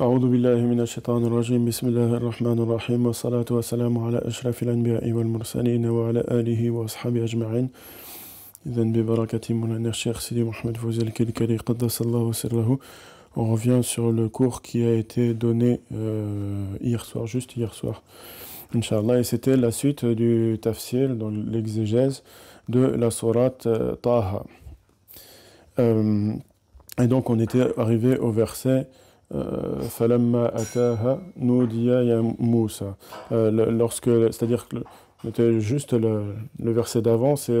أعوذ بالله من الشيطان الرجيم بسم الله الرحمن الرحيم والصلاة والسلام على أشرف الأنبياء والمرسلين وعلى آله وأصحابه أجمعين إذن ببركة مولانا الشيخ سيدي محمد فوزي الكلكلي قدس الله سره On revient sur le cours qui a été donné euh, hier soir, juste hier soir. Inch'Allah, et c'était la suite du tafsir, dans l'exégèse de la sourate euh, Taha. Euh, et donc on était arrivé au verset Falamma ataha nudiya ya Moussa. Lorsque, c'est-à-dire c'était juste le, le verset d'avant, c'est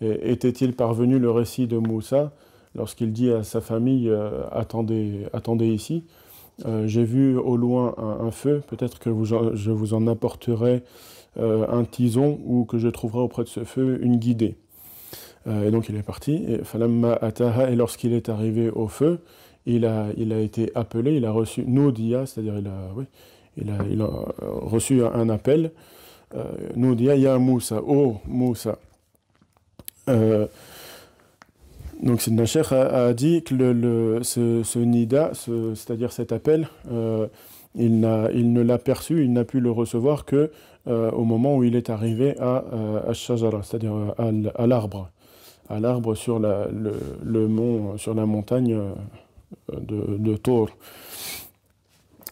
était-il parvenu le récit de Moussa lorsqu'il dit à sa famille euh, attendez, attendez ici. Euh, j'ai vu au loin un, feu, peut-être que je vous en apporterai euh, un tison ou que je trouverai auprès de ce feu une guidée. et donc il est parti, et et lorsqu'il est arrivé au feu, il a, été appelé, il a reçu Noudia, c'est-à-dire il a, oui, il a, il a reçu un, appel. Noudia Ya Moussa, oh Moussa. Donc Sidna Sheikh a, dit que ce, nida, c'est-à-dire cet appel, euh, il, ne l'a perçu, il n'a pu le recevoir que euh, au moment où il est arrivé à, euh, Shajara, c'est-à-dire à, l'arbre, à l'arbre sur la montagne de, de Tour.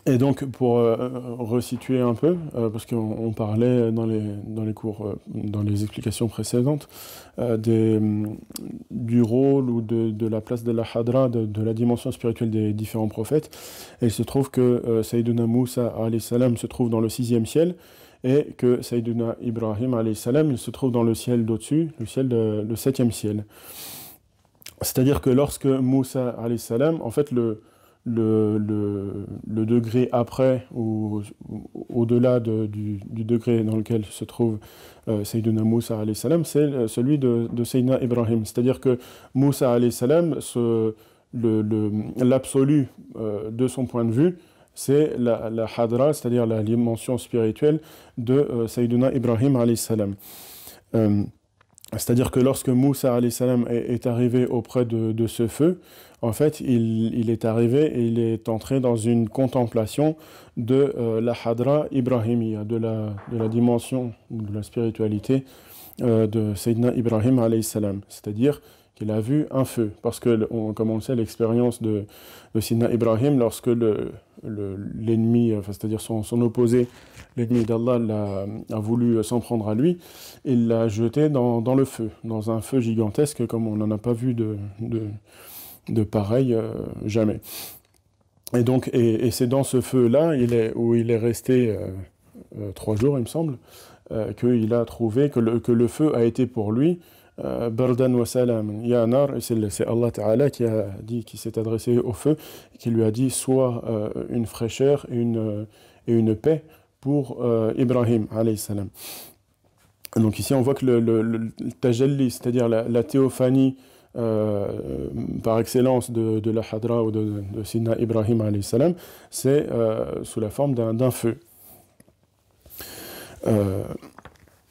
Et donc, pour euh, resituer un peu, euh, parce qu'on parlait dans les, dans les cours, euh, dans les explications précédentes, du rôle ou de, de, la place de la Hadra, de, la dimension spirituelle des différents prophètes. Il se trouve que Sayyiduna Moussa salam se trouve dans le sixième ciel, et que Sayyiduna Ibrahim salam il se trouve dans le ciel d'au-dessus, le ciel le septième ciel. C'est-à-dire que lorsque Moussa salam, en fait, le le, le, degré après ou, au-delà du, degré dans lequel se trouve euh, Sayyidina Moussa salam, c'est euh, celui de, de Sayyidina Ibrahim. C'est-à-dire que Moussa salam, l'absolu euh, de son point de vue, c'est la, la hadra, c'est-à-dire la dimension spirituelle de euh, Sayyidina Ibrahim salam. C'est-à-dire que lorsque Moussa salam est, arrivé auprès de, ce feu, en fait, il, est arrivé et il est entré dans une contemplation de euh, la Hadra Ibrahimiya, de la, de la dimension de la spiritualité euh, de Sayyidina Ibrahim salam. C'est-à-dire qu'il a vu un feu. Parce que, on, comme on le l'expérience de, de Sayyidina Ibrahim, lorsque l'ennemi, le, enfin, c'est-à-dire son, opposé, l'ennemi d'Allah, a, voulu s'en prendre à lui, il l'a jeté dans, le feu, dans un feu gigantesque, comme on n'en a pas vu de, pareil euh, jamais. Et donc, et, c'est dans ce feu-là, où il est resté euh, euh, trois jours, il me semble, qu'il a trouvé que le feu a été pour lui Bardan wa salam, c'est Allah Ta'ala qui a dit, qui s'est adressé au feu, qui lui a dit soit une fraîcheur et une, et une paix pour Ibrahim, alayhi salam. Donc ici on voit que le, le, tajalli, c'est-à-dire la, théophanie euh, par excellence de, de, la Hadra ou de, de Sidna Ibrahim salam, c'est euh, sous la forme d'un feu. Euh,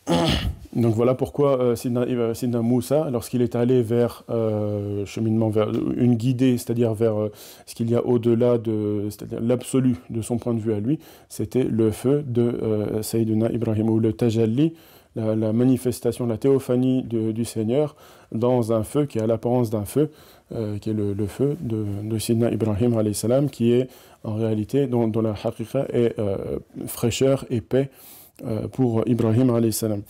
donc voilà pourquoi euh, Sidna, Sidna, Moussa, lorsqu'il est allé vers euh, cheminement vers une guidée, c'est-à-dire vers euh, ce qu'il y a au-delà de, c'est-à-dire l'absolu de son point de vue à lui, c'était le feu de euh, Sayyidina Ibrahim ou le tajalli la, la, manifestation, la théophanie du Seigneur dans un feu qui a l'apparence d'un feu, euh, qui est le, feu de, de Sidna Ibrahim salam, qui est en réalité, dont, la haqiqa est euh, fraîcheur et paix euh, pour Ibrahim salam.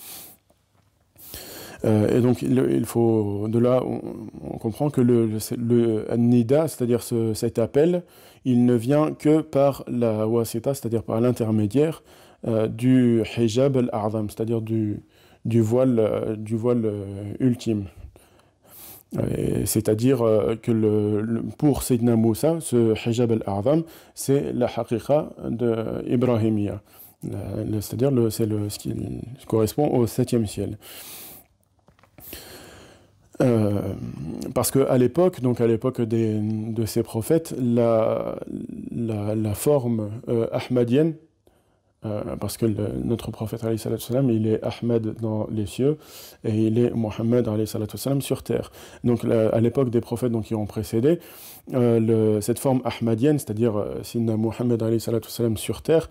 Euh, et donc il, faut de là on, comprend que le, le, le nida, c'est-à-dire ce, cet appel, il ne vient que par la wasita, c'est-à-dire par l'intermédiaire euh, du hijab al-a'zam, c'est-à-dire du, voile, euh, du euh, ultime. C'est-à-dire que pour Sayyidina Moussa, ce hijab al-a'zam, c'est la haqiqa de Ibrahimia. C'est-à-dire c'est le, ce qui correspond au septième ciel. Euh, parce que à l'époque, donc à l'époque de ces prophètes, la, la, la forme euh, ahmadienne, parce que notre prophète salam, il est Ahmed dans les cieux et il est Mohammed salam, sur terre. Donc à l'époque des prophètes donc, qui ont précédé, le, cette forme ahmadienne, c'est-à-dire Sinna Mohammed salam, sur terre,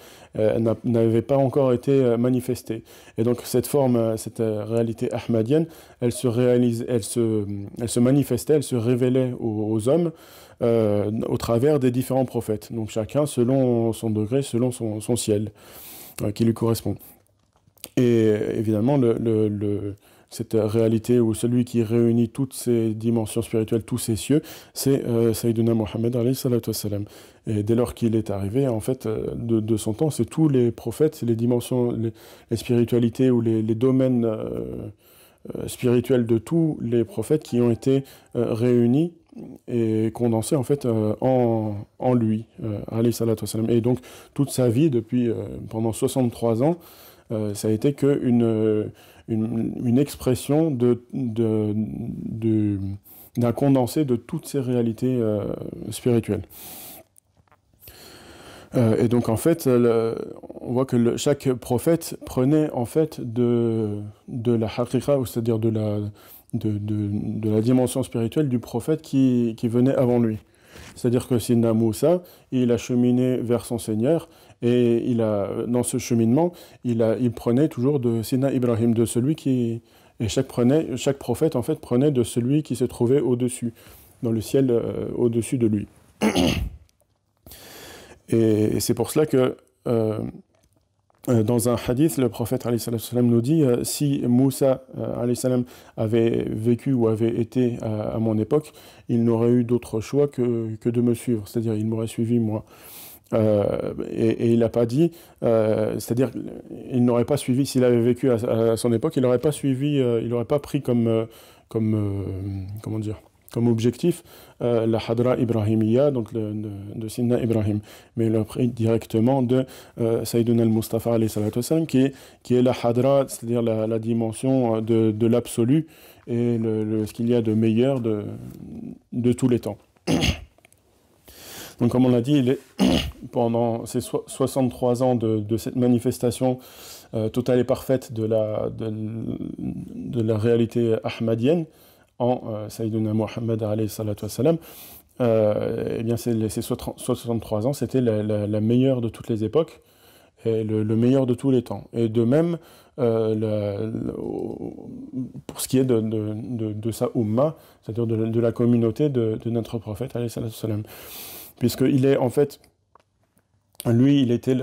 n'avait pas encore été manifestée. Et donc cette forme, cette réalité ahmadienne, elle se réalise, elle se, elle se manifestait, elle se révélait aux hommes euh, au travers des différents prophètes. Donc chacun selon son degré, selon son, ciel euh, qui lui correspond. Et évidemment, cette réalité où celui qui réunit toutes ces dimensions spirituelles, tous ces cieux, c'est euh, Sayyidina Mohammed Et dès lors qu'il est arrivé, en fait, euh, de, son temps, c'est tous les prophètes, les dimensions, les, spiritualités ou les, domaines spirituels de tous les prophètes qui ont été réunis et condensé en fait euh, en, en, lui, euh, Et donc toute sa vie, depuis euh, pendant 63 ans, ça a été qu'une une, une, expression de, de, d'un condensé de toutes ces réalités spirituelles. et donc en fait, on voit que chaque prophète prenait en fait de, de la haqiqa, c'est-à-dire de la, de, de, la dimension spirituelle du prophète qui, qui venait avant lui. C'est-à-dire que Sina Moussa, il a cheminé vers son Seigneur et il a, dans ce cheminement, il, a, il prenait toujours de Sina Ibrahim, de celui qui. Et chaque, prenait, chaque prophète, en fait, prenait de celui qui se trouvait au-dessus, dans le ciel euh, au-dessus de lui. et, c'est pour cela que. Euh, dans un hadith, le prophète nous dit euh, si Moussa euh, avait vécu ou avait été à, mon époque, il n'aurait eu d'autre choix que, que, de me suivre, c'est-à-dire il m'aurait suivi moi. et, il n'a pas dit, c'est-à-dire il n'aurait pas suivi, s'il avait vécu à, son époque, il n'aurait pas suivi, il n'aurait pas pris comme, comme comment dire, comme objectif euh, la Hadra Ibrahimiya, donc de, de Sinna Ibrahim, mais il a pris directement de euh, Sayyidina al-Mustafa qui est, qui est la Hadra, c'est-à-dire la, dimension de, de l'absolu et le, ce qu'il y a de meilleur de, de tous les temps. Donc comme on l'a dit, il est pendant ces 63 ans de, de cette manifestation euh, totale et parfaite de la, de, de la réalité ahmadienne, en euh, Sayyidina Muhammad euh, eh bien ces, ces 63 ans, c'était la, meilleure de toutes les époques et le, meilleur de tous les temps. Et de même, euh, pour ce qui est de, sa umma, c'est-à-dire de, la communauté de, notre prophète, puisqu'il est en fait, lui, il était,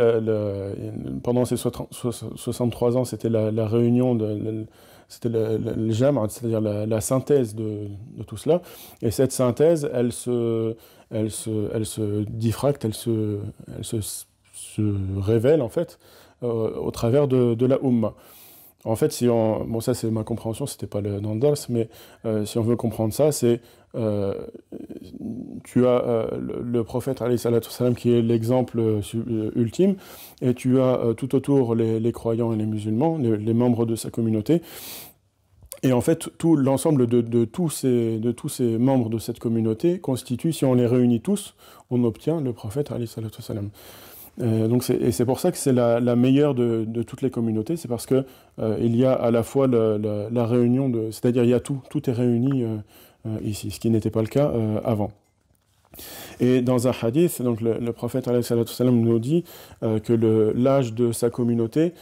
pendant ces 63 ans, c'était la, réunion de c'était le, le, c'est-à-dire la, synthèse de, tout cela. Et cette synthèse, elle se, elle se, elle se diffracte, elle se, elle se, révèle en fait euh, au travers de, la Ummah. En fait, si on, bon ça c'est ma compréhension, c'était pas le dans mais euh, si on veut comprendre ça, c'est euh, tu as euh, le, prophète salam, qui est l'exemple ultime, et tu as tout autour les, croyants et les musulmans, les, membres de sa communauté. Et en fait, tout l'ensemble de, de, tous ces, de tous ces membres de cette communauté constitue, si on les réunit tous, on obtient le prophète salam. Euh, donc et c'est pour ça que c'est la, meilleure de, toutes les communautés, c'est parce que euh, il y a à la fois la, réunion de, c'est-à-dire il y a tout, tout est réuni euh, ici, ce qui n'était pas le cas avant. Et dans un hadith, donc le, le prophète nous dit que l'âge de sa communauté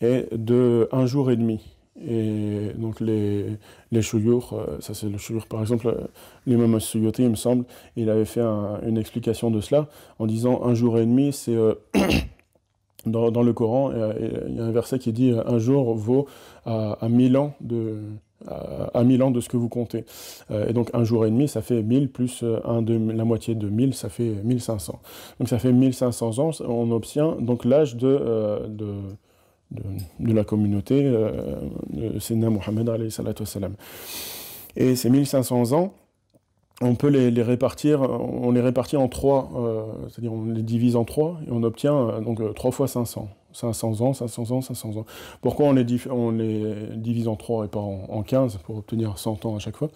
est de un jour et demi. Et donc les, les euh, ça c'est le chouyour par exemple, euh, l'imam Suyuti, il me semble, il avait fait une explication de cela en disant un jour et demi, c'est euh, dans, dans, le Coran, il y a un verset qui dit un jour vaut à, mille ans de à, mille ans de ce que vous comptez. et donc un jour et demi, ça fait 1000 plus un de, la moitié de 1000, ça fait 1500. Donc ça fait 1500 ans, on obtient donc l'âge de, de de, la communauté euh, de Sénat Mohammed Et ces 1500 ans, on peut les, répartir, on les répartit en trois, euh, c'est-à-dire on les divise en trois et on obtient euh, donc trois fois 500. 500 ans, 500 ans, 500 ans. Pourquoi on les, divise en trois et pas en, en, 15 pour obtenir 100 ans à chaque fois?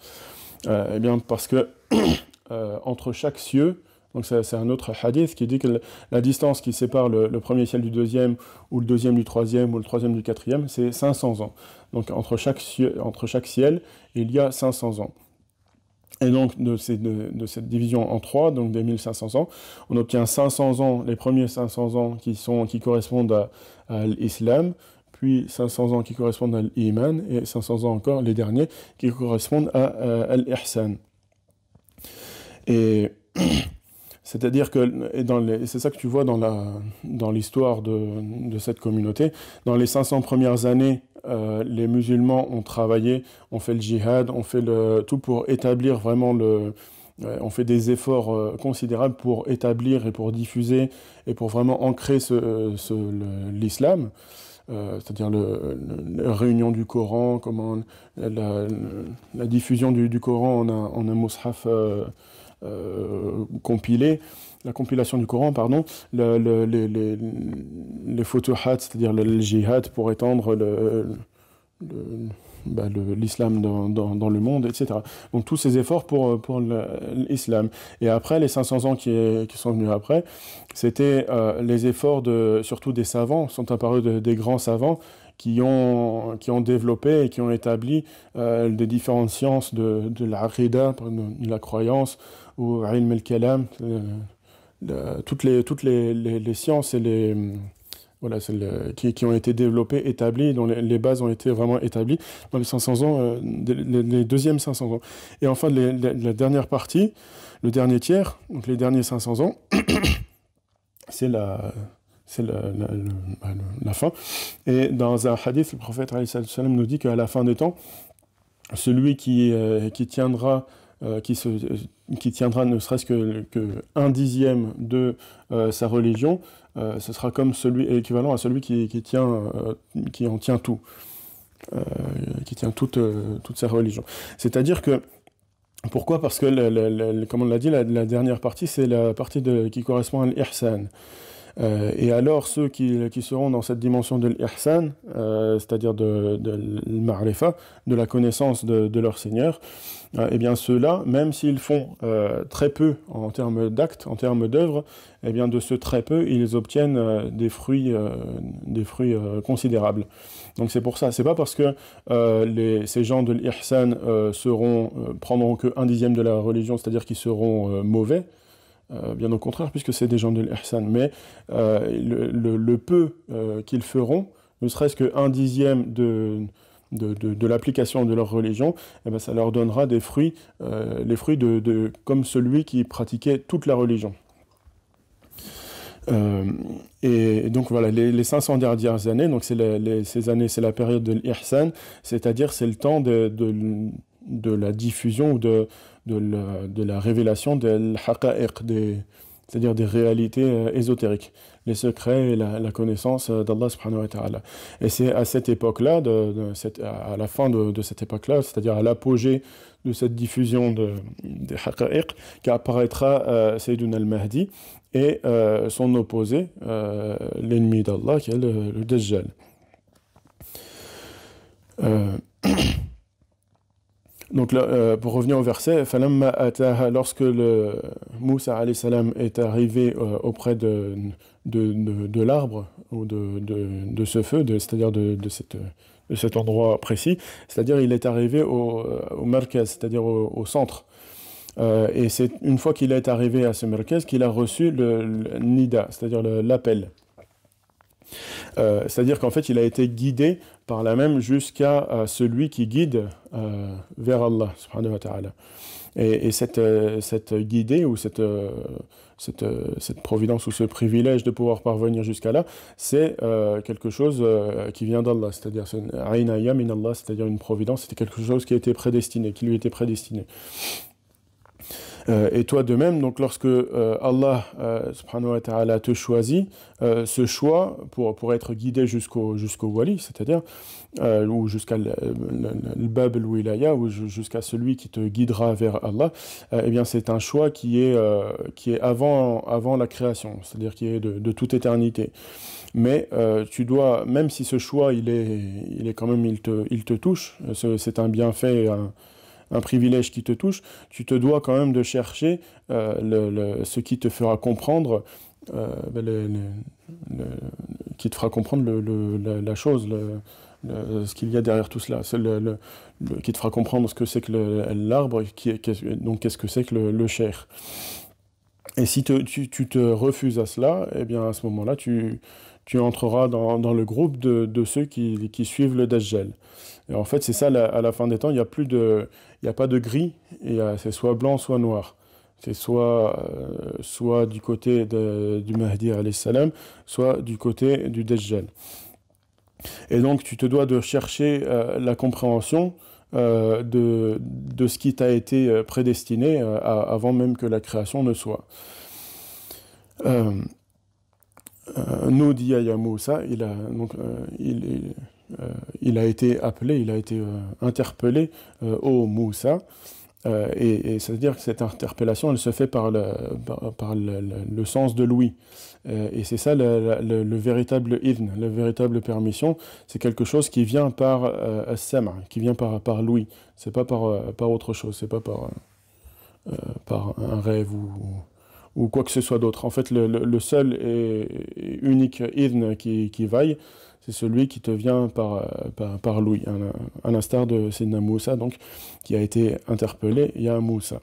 Eh bien parce que entre chaque cieux, Donc c'est un autre hadith qui dit que la distance qui sépare le, premier ciel du deuxième, ou le deuxième du troisième, ou le troisième du quatrième, c'est 500 ans. Donc entre chaque, entre chaque ciel, il y a 500 ans. Et donc de, cette division en trois, donc des 1500 ans, on obtient 500 ans, les premiers 500 ans qui, sont, qui correspondent à, à l'islam, puis 500 ans qui correspondent à l'iman, et 500 ans encore, les derniers, qui correspondent à, à l'ihsan. Et c'est-à-dire que, c'est ça que tu vois dans l'histoire dans de, de, cette communauté, dans les 500 premières années, euh, les musulmans ont travaillé, ont fait le djihad, ont fait tout pour établir vraiment le... Euh, on fait des efforts euh, considérables pour établir et pour diffuser et pour vraiment ancrer l'islam. c'est-à-dire la réunion du Coran, comment la, diffusion du, Coran en un, mushaf compilé, la compilation du Coran, pardon, le, les, les, les c'est-à-dire le, jihad pour étendre bah, l'islam dans, le monde, etc. Donc tous ces efforts pour, l'islam. Et après, les 500 ans qui, sont venus après, c'était euh, les efforts de, surtout des savants, sont apparus des grands savants qui ont, qui ont développé et qui ont établi euh, des différentes sciences de, de l'aqidah, de la croyance, ou ilm al-kalam, euh, toutes, les, toutes les, les, sciences et les, voilà, qui, qui, ont été développées, établies, dont les, bases ont été vraiment établies dans les 500 ans, euh, les, deuxièmes 500 ans. Et enfin, la dernière partie, le dernier tiers, donc les derniers 500 ans, c'est la, c'est la, bah, la, fin. Et dans un hadith, le prophète nous dit qu'à la fin des temps, celui qui, euh, qui tiendra euh, qui, tiendra ne serait-ce que, un dixième de euh, sa religion, euh, ce sera comme celui équivalent à celui qui, qui en tient tout, qui tient toute, sa religion. C'est-à-dire que pourquoi? Parce que, comme on l'a dit, la, dernière partie, c'est la partie qui correspond à l'ihsan. Euh, et alors, ceux qui, seront dans cette dimension de l'ihsan, euh, c'est-à-dire de, de l'ma'rifa, de la connaissance de, leur Seigneur, euh, eh bien ceux-là, même s'ils font euh, très peu en termes d'actes, en termes d'œuvres, eh bien de ce très peu, ils obtiennent des fruits, considérables. Donc c'est pour ça, c'est pas parce que ces gens de l'ihsan seront, prendront que un dixième de la religion, c'est-à-dire qu'ils seront mauvais, euh, bien au contraire, puisque c'est des gens de l'ihsan. Mais euh, le, peu euh, qu'ils feront, ne serait-ce qu'un dixième de, de, l'application de leur religion, eh ben, ça leur donnera des fruits, les fruits de, de, comme celui qui pratiquait toute la religion. et donc voilà, les, les 500 dernières années, donc c'est ces années, c'est la période de l'ihsan, c'est-à-dire c'est le temps de la diffusion ou de, de, la, de la révélation des c'est-à-dire des réalités euh, ésotériques, les secrets et la, connaissance euh, d'Allah subhanahu wa ta'ala. Et c'est à cette époque-là, de, de à la fin de, de cette époque-là, c'est-à-dire à, l'apogée de cette diffusion de, des haqa'iq, qu'apparaîtra euh, al-Mahdi et euh, son opposé, l'ennemi d'Allah, qui est le, le Dajjal. Euh, Donc euh, pour revenir au verset, lorsque le Moussa salam est arrivé euh, auprès de, de, de, l'arbre ou de, ce feu, c'est-à-dire de, cette, de cet endroit précis, c'est-à-dire il est arrivé au, au merkez, c'est-à-dire au, au, centre. Euh, et c'est une fois qu'il est arrivé à ce merkez qu'il a reçu le nida, c'est-à-dire l'appel. Euh, c'est-à-dire qu'en fait, il a été guidé par la même jusqu'à euh, celui qui guide euh, vers Allah. Et, et, cette, cette guidée ou cette, cette, cette, providence ou ce privilège de pouvoir parvenir jusqu'à là, c'est quelque chose qui vient d'Allah, c'est-à-dire c'est-à-dire une providence, c'était quelque chose qui été prédestiné, qui lui était prédestiné. Euh, et toi de même, donc lorsque euh, Allah euh, subhanahu wa ta'ala te choisit, euh, ce choix pour, pour être guidé jusqu'au jusqu'au wali, c'est-à-dire ou jusqu'à le, ou jusqu'à celui qui te guidera vers Allah, eh bien c'est un choix qui est qui est avant avant la création, c'est-à-dire qui est de, de toute éternité. Mais tu dois, même si ce choix il est il est quand même il te il te touche, c'est un bienfait. Un privilège qui te touche, tu te dois quand même de chercher le, ce qui te fera comprendre, ben, qui te fera comprendre le, la, chose, ce qu'il y a derrière tout cela, qui te fera comprendre ce que c'est que l'arbre, donc qu'est-ce que c'est que le, cher. Et si tu, tu, te refuses à cela, eh bien à ce moment-là, tu, tu entreras dans, dans, le groupe de, de ceux qui, qui, suivent le Dajjal. Et en fait, c'est ça, à la fin des temps, il n'y a, a pas de gris, c'est soit blanc, soit noir. C'est soit, euh, soit du côté du Mahdi, salam, soit du côté du Dajjal. Et donc, tu te dois de chercher euh, la compréhension euh, de, ce qui t'a été euh, prédestiné euh, avant même que la création ne soit. Euh, Noudia Moussa, il a, a été appelé, il a été interpellé au Moussa. et, et c'est-à-dire que cette interpellation, elle se fait par le, par, le, sens de l'ouïe. Euh, et c'est ça le, le, le, véritable idn, la véritable permission. C'est quelque chose qui vient par euh, qui vient par, par l'ouïe. C'est pas par, euh, par autre chose, c'est pas par, euh, par un rêve ou, ou quoi que ce soit d'autre. En fait, le, le, seul et unique idn qui, qui vaille, c'est celui qui te vient par, par, par l'ouïe, à l'instar de Sidna Moussa, donc, qui a été interpellé, il y a Moussa.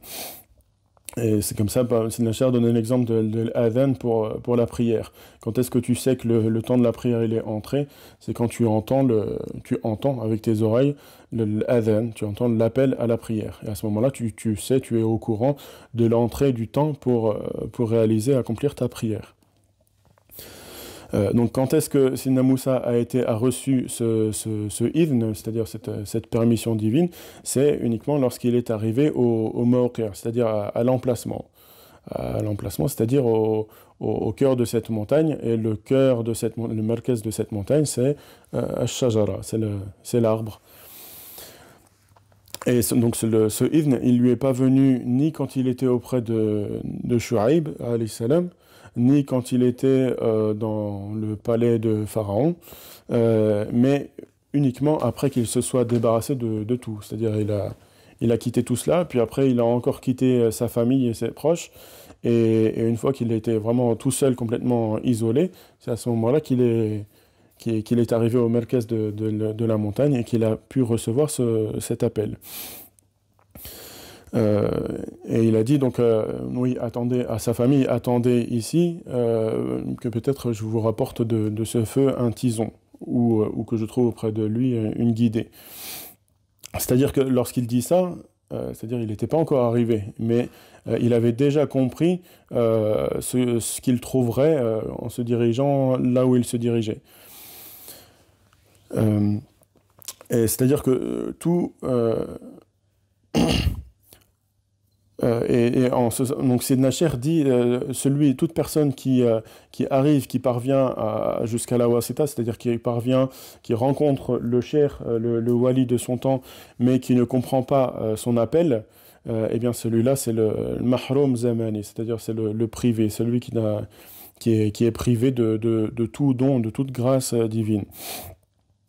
Et c'est comme ça, bah, Sinachar donne un exemple de, de pour, pour la prière. Quand est-ce que tu sais que le, le, temps de la prière il est entré? C'est quand tu entends, le, tu entends avec tes oreilles l'adhan, tu entends l'appel à la prière. Et à ce moment-là, tu, tu sais, tu es au courant de l'entrée du temps pour, euh, pour réaliser, accomplir ta prière. Euh, donc quand est-ce que Sina Moussa a, été, a reçu ce, ce, ce c'est-à-dire cette, cette, permission divine, c'est uniquement lorsqu'il est arrivé au, au c'est-à-dire à, l'emplacement. À l'emplacement, c'est-à-dire au, au, cœur de cette montagne, et le cœur de cette, le de cette montagne, c'est euh, Shajara, c'est l'arbre. Et donc ce, ce idn, il lui est pas venu ni quand il était auprès de, de Shu'aib, salam, ni quand il était euh, dans le palais de Pharaon, euh, mais uniquement après qu'il se soit débarrassé de, tout. C'est-à-dire il a, il a quitté tout cela, puis après il a encore quitté euh, sa famille et ses proches, et, une fois qu'il était vraiment tout seul, complètement isolé, c'est à ce moment-là qu'il est, qu'il est arrivé au merkez de, la montagne et qu'il a pu recevoir ce, cet appel. Euh, et il a dit donc, euh, oui, attendez, à sa famille, attendez ici, euh, que peut-être je vous rapporte de, ce feu un tison, ou, ou, que je trouve auprès de lui une guidée. C'est-à-dire que lorsqu'il dit ça, c'est-à-dire il n'était pas encore arrivé, mais il avait déjà compris ce, ce qu'il trouverait en se dirigeant là où il se dirigeait. c'est-à-dire que tout Euh, et, et en donc dit euh, celui, toute personne qui, euh, qui arrive, qui parvient jusqu'à la wasita, c'est-à-dire qui parvient, qui rencontre le cher, euh, le, wali de son temps, mais qui ne comprend pas son appel, eh bien celui-là c'est le, le zamani, c'est-à-dire c'est le, le, privé, celui qui, qui, est, qui est privé de, de tout don, de toute grâce divine.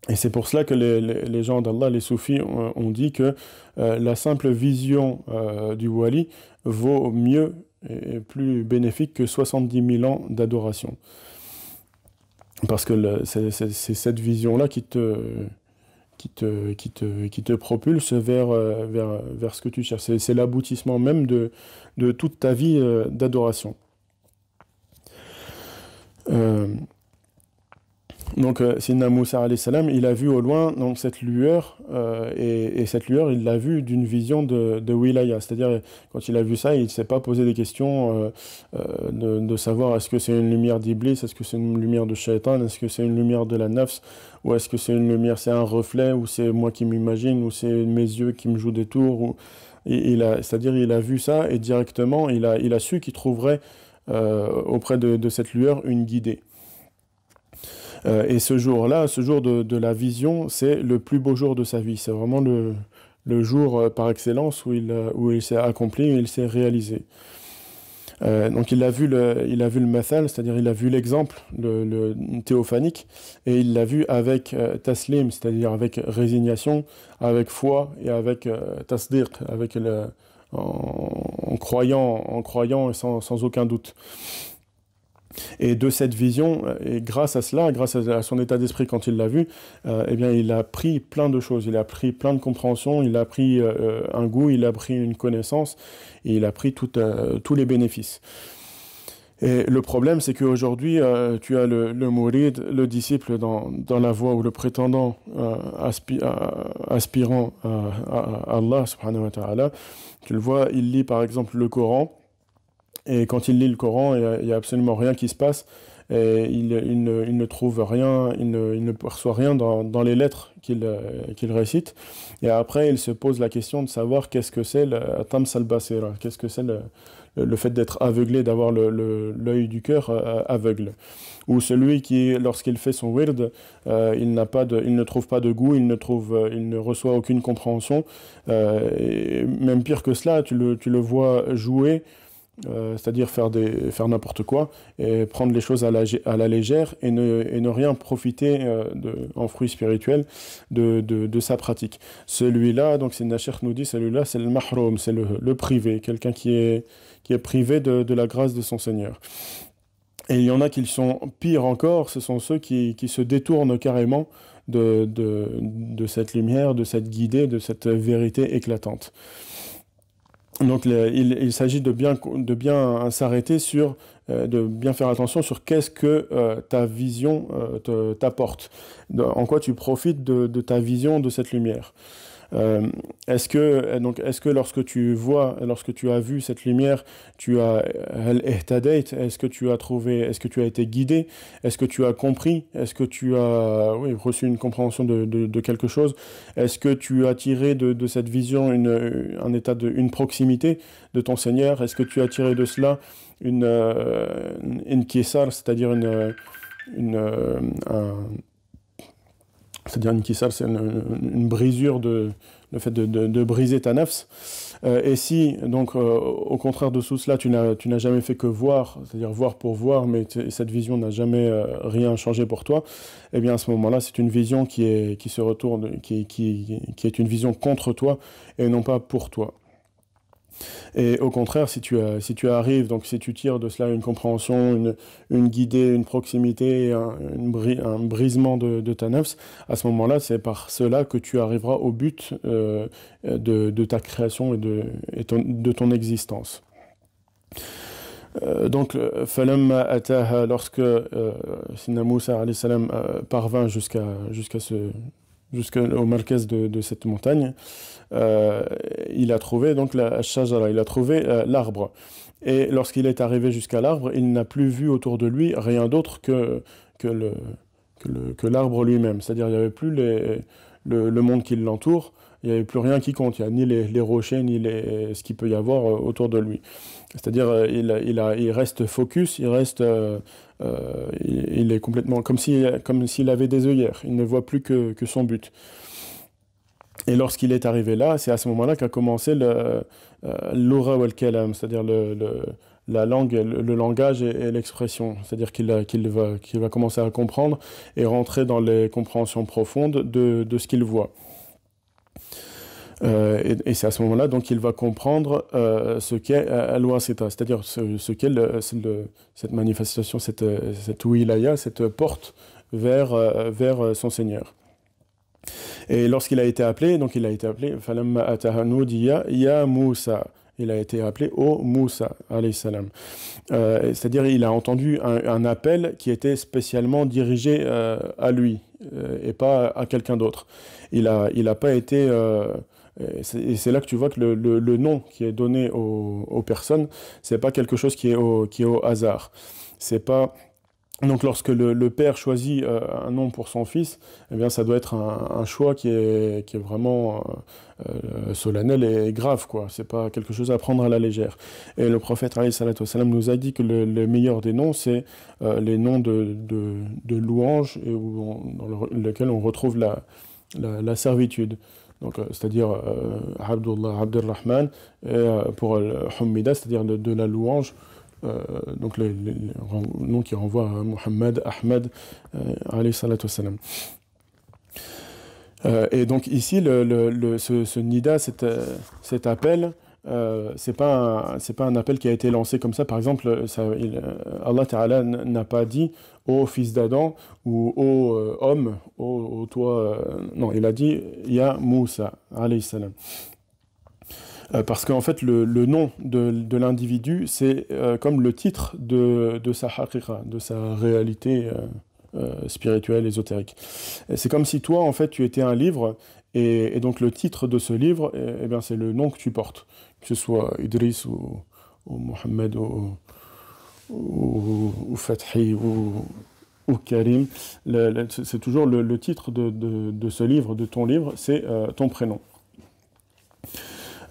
Et c'est pour cela que les, gens d'Allah, les soufis, ont, dit que euh, la simple vision euh, du wali vaut mieux et plus bénéfique que 70 000 ans d'adoration. Parce que c'est cette vision-là qui te, qui, te, qui, te, qui te propulse vers, euh, vers, vers ce que tu cherches. C'est l'aboutissement même de, de toute ta vie d'adoration. Donc, euh, Sidna Moussa salam, il a vu au loin donc, cette lueur, euh, et, et, cette lueur, il l'a vue d'une vision de, de wilaya. C'est-à-dire, quand il a vu ça, il ne s'est pas posé des questions euh, euh de, savoir est-ce que c'est une lumière d'Iblis, est-ce que c'est une lumière de Shaitan, est-ce que c'est une lumière de la nafs, ou est-ce que c'est une lumière, c'est un reflet, ou c'est moi qui m'imagine, ou c'est mes yeux qui me jouent des tours. Ou... C'est-à-dire, il a vu ça, et directement, il a, il a su qu'il trouverait auprès de cette lueur une guidée. Euh, et ce jour-là, ce jour de, la vision, c'est le plus beau jour de sa vie. C'est vraiment le, le jour euh, par excellence où il, euh, où il s'est accompli, où il s'est réalisé. Donc il a vu le, il a vu le mathal, c'est-à-dire il a vu l'exemple, le, théophanique, et il l'a vu avec taslim, c'est-à-dire avec résignation, avec foi et avec euh, tasdir, avec le, en, croyant, en croyant et sans aucun doute. Et de cette vision, et grâce à cela, grâce à son état d'esprit quand il l'a vu, eh bien, il a pris plein de choses, il a pris plein de compréhension, il a pris un goût, il a pris une connaissance, et il a pris euh, tous les bénéfices. Et le problème, c'est qu'aujourd'hui, euh, tu as le, le mourid, le disciple dans, dans, la voie ou le prétendant euh, aspirant à, Allah, subhanahu wa. Tu le vois, il lit par exemple le Coran, et quand il lit le Coran, il n'y a, absolument rien qui se passe, il, ne, trouve rien, il ne, il perçoit rien dans, les lettres qu'il récite. Et après, il se pose la question de savoir qu'est-ce que c'est Tams al-Basira, qu'est-ce que c'est le, fait d'être aveuglé, d'avoir l'œil du cœur euh, aveugle. Ou celui qui, lorsqu'il fait son wird, euh, il, pas il ne trouve pas de goût, il ne, trouve, euh, il ne reçoit aucune compréhension. et même pire que cela, tu le vois jouer euh, c'est-à-dire faire, faire n'importe quoi, et prendre les choses à la, à la légère et ne, et ne rien profiter euh, de, en fruit spirituel de, de, de sa pratique. Celui-là, donc c'est Nacher nous dit, celui-là c'est le mahroum, c'est le, le, privé, quelqu'un qui est, qui est privé de, la grâce de son Seigneur. Et il y en a qui sont pires encore, ce sont ceux qui, qui se détournent carrément de, de cette lumière, de cette guidée, de cette vérité éclatante. Donc il, s'agit de bien, bien s'arrêter sur, euh, de bien faire attention sur qu'est-ce que euh, ta vision euh, t'apporte, en quoi tu profites de, ta vision de cette lumière. Euh, est-ce que, donc, est-ce que lorsque tu vois, lorsque tu as vu cette lumière, tu as est-ce que tu as trouvé, est-ce que tu as été guidé, est-ce que tu as compris, est-ce que tu as oui, reçu une compréhension de, de, quelque chose, est-ce que tu as tiré de, de cette vision une, un état de, une proximité de ton Seigneur, est-ce que tu as tiré de cela une, euh, une c'est-à-dire une, une, un, c'est-à-dire une kissar, c'est une, brisure de le fait de, de, briser ta nafs. Euh, et si, donc, euh, au contraire de tout cela, tu n'as jamais fait que voir, c'est-à-dire voir pour voir, mais cette vision n'a jamais euh, rien changé pour toi, eh bien, à ce moment-là, c'est une vision qui, est, qui se retourne, qui, qui, qui est une vision contre toi et non pas pour toi. Et au contraire, si tu, si tu arrives, donc si tu tires de cela une compréhension, une, une guidée, une proximité, un, un brisement de, de, ta nefs, à ce moment-là, c'est par cela que tu arriveras au but euh, de, de, ta création et de, ton, de ton existence. Euh, donc, ataha, lorsque euh, Sina Moussa euh, parvint jusqu'à jusqu'à ce jusqu'au marquez de, cette montagne, euh, il a trouvé donc la shajara, il a trouvé euh, l'arbre. Et lorsqu'il est arrivé jusqu'à l'arbre, il n'a plus vu autour de lui rien d'autre que, que, le, que, l'arbre lui-même. C'est-à-dire il n'y avait plus le, le, monde qui l'entoure, il n'y avait plus rien qui compte. Il n'y a ni les, rochers, ni les, ce qu'il peut y avoir euh, autour de lui. C'est-à-dire il, il, reste focus, il reste... il, il, est complètement comme s'il comme avait des œillères. Il ne voit plus que, que son but. Et lorsqu'il est arrivé là, c'est à ce moment-là qu'a commencé euh, l'aura wal kalam, c'est-à-dire le, la langue, le, langage et, l'expression. C'est-à-dire qu'il va, va commencer à comprendre et rentrer dans les compréhensions profondes de, de ce qu'il voit. Euh, et, c'est à ce moment-là donc qu'il va comprendre euh, ce qu'est al-wasita, c'est-à-dire ce, qu'est cette manifestation, cette, cette wilaya, cette porte vers, euh, vers son Seigneur. Et lorsqu'il a été appelé, donc il a été appelé Falamma ya Moussa. Il a été appelé au Moussa, alayhi salam. Euh, C'est-à-dire, il a entendu un, appel qui était spécialement dirigé euh, à lui euh, et pas à quelqu'un d'autre. Il n'a il a pas été. Et c'est là que tu vois que le, le, nom qui est donné aux, aux personnes, c'est pas quelque chose qui est au, qui est au hasard. C'est pas donc lorsque le, le père choisit euh, un nom pour son fils, eh bien ça doit être un, un choix qui est, qui est vraiment euh, euh solennel et grave quoi. C'est pas quelque chose à prendre à la légère. Et le prophète salam nous a dit que le, le meilleur des noms c'est les noms de, de, de et où dans le, lequel on retrouve la, la servitude. Donc euh, c'est-à-dire Abdullah, Abdurrahman et pour Humida, c'est-à-dire de, la louange donc le, nom qui renvoie à Muhammad, Ahmed, alayhi salatu salam. et donc ici, le, ce, nida, cet, cet appel, euh, c'est pas un appel qui a été lancé comme ça. Par exemple, ça, Allah Ta'ala n'a pas dit ô fils d'Adam ou ô euh, homme, ô, toi. non, il a dit Ya Moussa, alayhi salam. Euh, parce qu'en fait, le, nom de, l'individu, c'est euh, comme le titre de, sa haqiqa, de sa réalité euh, spirituelle, ésotérique. C'est comme si toi, en fait, tu étais un livre, et, donc le titre de ce livre, eh bien, c'est le nom que tu portes, que ce soit Idris ou, Mohammed ou, ou, Fathi ou, Karim. C'est toujours le, titre de, ce livre, de ton livre, c'est ton prénom.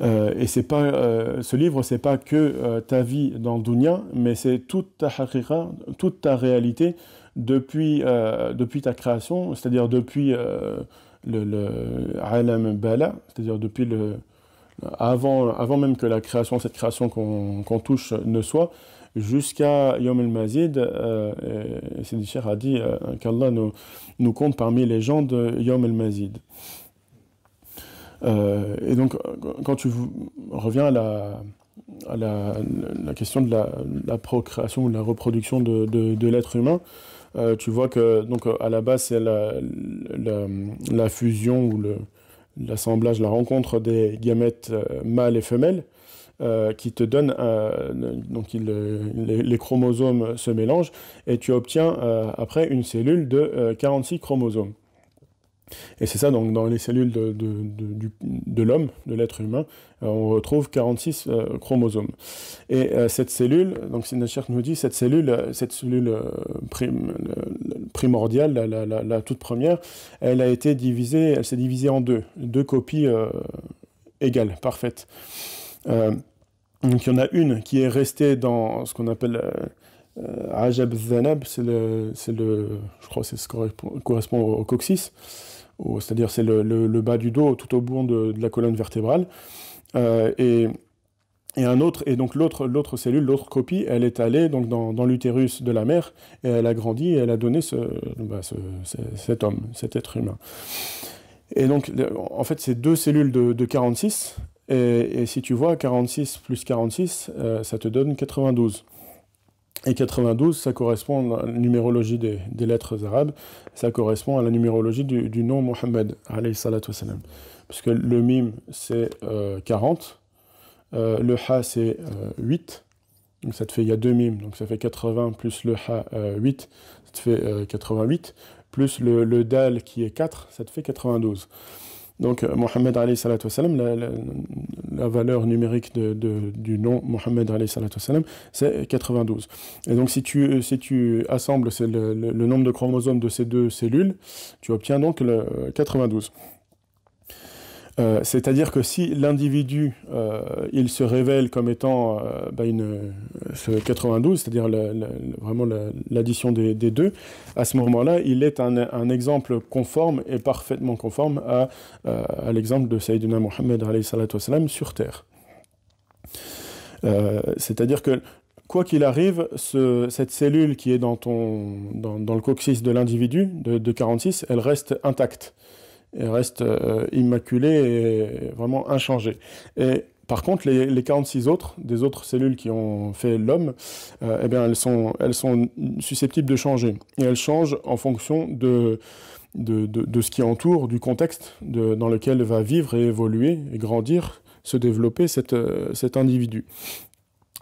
Euh, et c'est pas, euh, ce livre, c'est pas que euh, ta vie dans Dunya, mais c'est toute ta haqiqa, toute ta réalité depuis, depuis ta création, c'est-à-dire depuis le alam bala, c'est-à-dire depuis le, avant, avant même que la création, cette création qu'on touche ne soit, jusqu'à Yom el-Mazid, euh, Sidi a dit qu'Allah nous, nous compte parmi les gens de Yom el-Mazid. Euh, et donc, quand tu reviens à la, à la, la question de la, procréation ou de la reproduction de, de, l'être humain, euh, tu vois que donc à la base c'est la, fusion ou l'assemblage, la rencontre des gamètes euh, mâles et femelles qui te donne donc les, les, chromosomes se mélangent et tu obtiens après une cellule de 46 chromosomes. Et c'est ça, donc, dans les cellules de, de, l'homme, de l'être humain, euh, on retrouve 46 euh, chromosomes. Et euh, cette cellule, donc Sinachir nous dit, cette cellule, cette cellule primordiale, la, toute première, elle a été divisée, elle s'est divisée en deux, deux copies égales, parfaites. donc il y en a une qui est restée dans ce qu'on appelle Ajab Zanab, c'est le, le, je crois que c'est ce qui correspond au coccyx c'est-à-dire c'est le, bas du dos tout au bout de, la colonne vertébrale. Euh, et, un autre, et donc l'autre, l'autre cellule, l'autre copie, elle est allée donc dans, l'utérus de la mère et elle a grandi et elle a donné ce, bah, cet homme, cet être humain. Et donc, en fait, c'est deux cellules de, 46, et, si tu vois 46 plus 46, euh, ça te donne 92. Et 92, ça correspond à la numérologie des, lettres arabes, ça correspond à la numérologie du, nom Mohammed. Parce que le mim, c'est 40, euh, euh, le ha, c'est 8, euh, donc ça te fait, il y a deux mimes, donc ça fait 80, plus le ha, 8, ça te fait 88, plus le, le, dal qui est 4, ça te fait 92. Donc, euh, Mohammed wassalam, la, la, la, valeur numérique de, du nom Mohammed wassalam, c'est 92. Et donc, si tu, si tu assembles le, le, le, nombre de chromosomes de ces deux cellules, tu obtiens donc le 92. Euh, c'est-à-dire que si l'individu euh, il se révèle comme étant euh, bah, une, ce 92, c'est-à-dire vraiment l'addition des, deux, à ce moment-là, il est un, exemple conforme et parfaitement conforme à, l'exemple de Sayyidina Mohammed sur Terre. c'est-à-dire que quoi qu'il arrive, ce, cette cellule qui est dans, ton, dans, dans le coccyx de l'individu, de, de 46, elle reste intacte et reste euh, immaculé et vraiment inchangé. Et par contre, les, les, 46 autres, des autres cellules qui ont fait l'homme, euh, eh bien, elles sont, elles sont susceptibles de changer. Et elles changent en fonction de, de, de, ce qui entoure, du contexte dans lequel va vivre et évoluer et grandir, se développer cet, euh, cet individu.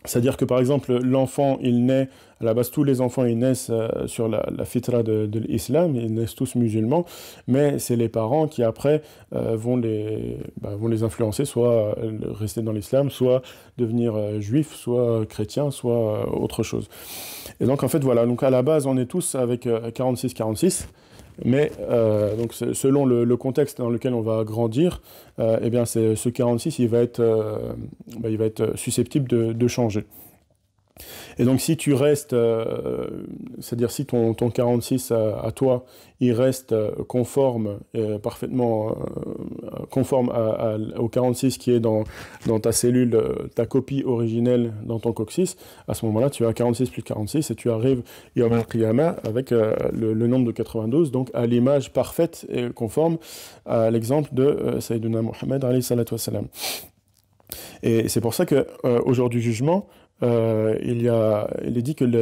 C'est-à-dire que par exemple, l'enfant, il naît, à la base, tous les enfants, ils naissent euh, sur la, fitra de, l'islam, ils naissent tous musulmans, mais c'est les parents qui après euh, vont, les, bah, vont les influencer, soit euh, rester dans l'islam, soit devenir juif, soit chrétien, soit autre chose. Et donc en fait, voilà, donc à la base, on est tous avec 46-46. Mais euh, donc selon le, contexte dans lequel on va grandir, euh, eh bien ce 46 il va être, euh, bah, il va être susceptible de, changer. Et donc si tu restes, euh, c'est-à-dire si ton, ton 46 à, toi, il reste euh, conforme, euh, parfaitement conforme au 46 qui est dans, dans ta cellule, ta copie originelle dans ton coccyx, à ce moment-là, tu as 46 plus 46 et tu arrives avec le, nombre de 92, donc à l'image parfaite et conforme à l'exemple de Sayyidina Mohammed Et c'est pour ça que au jour du jugement, euh, il, y a, il est dit qu'il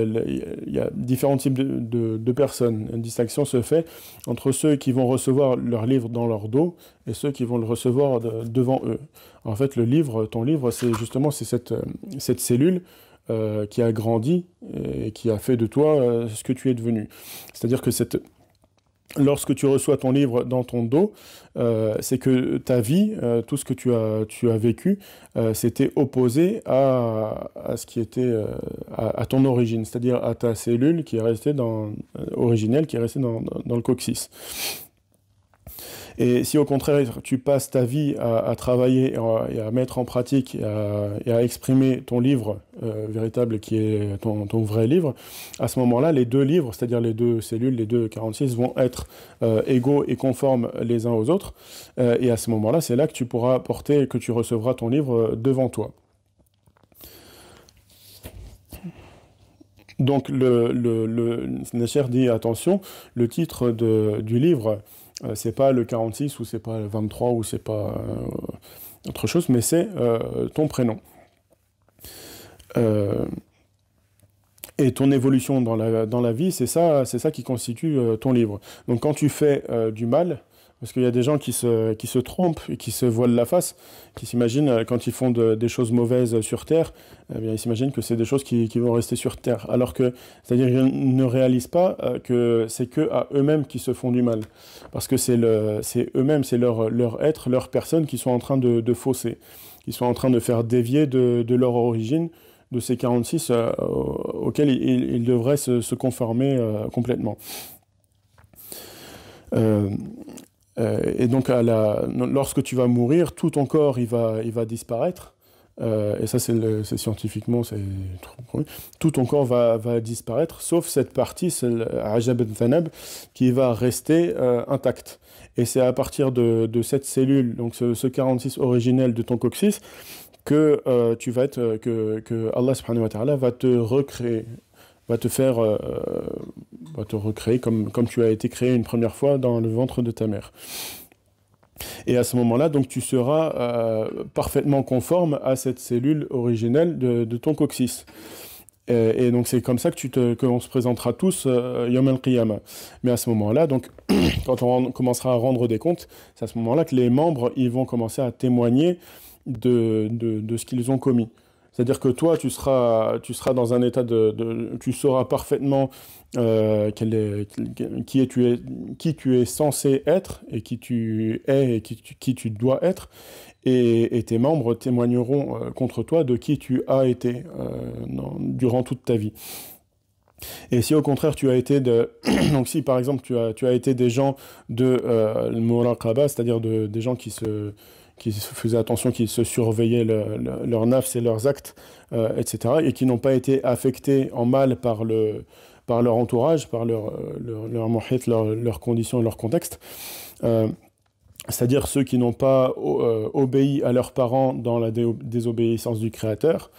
y a différents types de, personnes. Une distinction se fait entre ceux qui vont recevoir leur livre dans leur dos et ceux qui vont le recevoir devant eux. En fait, le livre, ton livre, c'est justement c'est cette, cette cellule euh, qui a grandi et qui a fait de toi euh, ce que tu es devenu. C'est-à-dire que cette, lorsque tu reçois ton livre dans ton dos, euh, c'est que ta vie, euh, tout ce que tu as, vécu, euh, c'était opposé à, ce qui était à, ton origine, c'est-à-dire à ta cellule qui est restée dans, originelle, qui est restée dans le coccyx. Et si au contraire tu passes ta vie à, travailler et à, mettre en pratique et à, exprimer ton livre euh, véritable qui est ton, vrai livre, à ce moment-là, les deux livres, c'est-à-dire les deux cellules, les deux 46, vont être euh, égaux et conformes les uns aux autres. Euh, et à ce moment-là, c'est là que tu pourras porter, que tu recevras ton livre devant toi. Donc le, le, dit attention, le titre de, du livre euh, c'est pas le 46 ou c'est pas le 23 ou c'est pas euh, autre chose, mais c'est euh, ton prénom. et ton évolution dans la, dans la vie, c'est ça, c'est ça qui constitue ton livre. Donc quand tu fais du mal, parce qu'il y a des gens qui se, qui se trompent et qui se voilent la face, qui s'imaginent, euh, quand ils font des choses mauvaises sur Terre, eh bien, ils s'imaginent que c'est des choses qui, qui, vont rester sur Terre. Alors que, c'est-à-dire qu'ils ne réalisent pas euh, que c'est que à eux-mêmes qui se font du mal. Parce que c'est eux-mêmes, c'est leur, leur être, leur personne qui sont en train de, de fausser, qui sont en train de faire dévier de, de leur origine, de ces 46 euh, auxquels ils, devraient se, conformer complètement. Euh, et donc, lorsque tu vas mourir, tout ton corps, il va, il va disparaître. Euh, et ça, c'est scientifiquement, c'est tout ton corps va, va, disparaître, sauf cette partie, c'est l'ajab thanab, qui va rester euh, intacte. Et c'est à partir de, cette cellule, donc ce, ce, 46 originel de ton coccyx, que tu vas être, que Allah subhanahu wa ta'ala va te recréer va te faire, euh, va te recréer comme, comme tu as été créé une première fois dans le ventre de ta mère. Et à ce moment-là, donc tu seras euh, parfaitement conforme à cette cellule originelle de, de ton coccyx. Et, donc c'est comme ça que tu te, qu'on se présentera tous euh, Yom al Mais à ce moment-là, donc quand on commencera à rendre des comptes, c'est à ce moment-là que les membres ils vont commencer à témoigner de, de, de ce qu'ils ont commis. C'est-à-dire que toi, tu seras, tu seras dans un état de, tu sauras parfaitement euh, qui, tu es, qui tu es censé être et qui tu es et qui tu, dois être. Et, tes membres témoigneront euh, contre toi de qui tu as été euh, durant toute ta vie. Et si au contraire tu as été de donc si par exemple tu as tu as été des gens de euh, c'est-à-dire de, des gens qui se qui faisaient attention, qui se surveillaient leurs nafs et leurs actes, euh, etc., et qui n'ont pas été affectés en mal par, le, par leur entourage, par leur, leur, leur, leurs conditions et leur contexte. Euh, c'est-à-dire ceux qui n'ont pas euh, obéi à leurs parents dans la désobéissance du Créateur,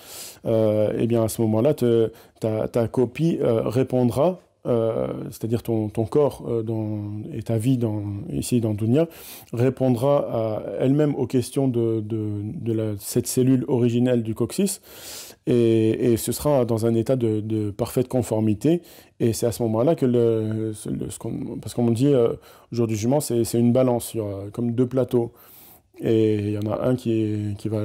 eh bien à ce moment-là, ta, copie répondra euh, c'est-à-dire ton, corps euh, et ta vie dans, ici dans Dunya, répondra elle-même aux questions de, cette cellule originelle du coccyx, et, ce sera dans un état de, parfaite conformité, et c'est à ce moment-là que parce qu'on dit euh, au jour du jugement, c'est une balance, y aura comme deux plateaux et il y en a un qui, va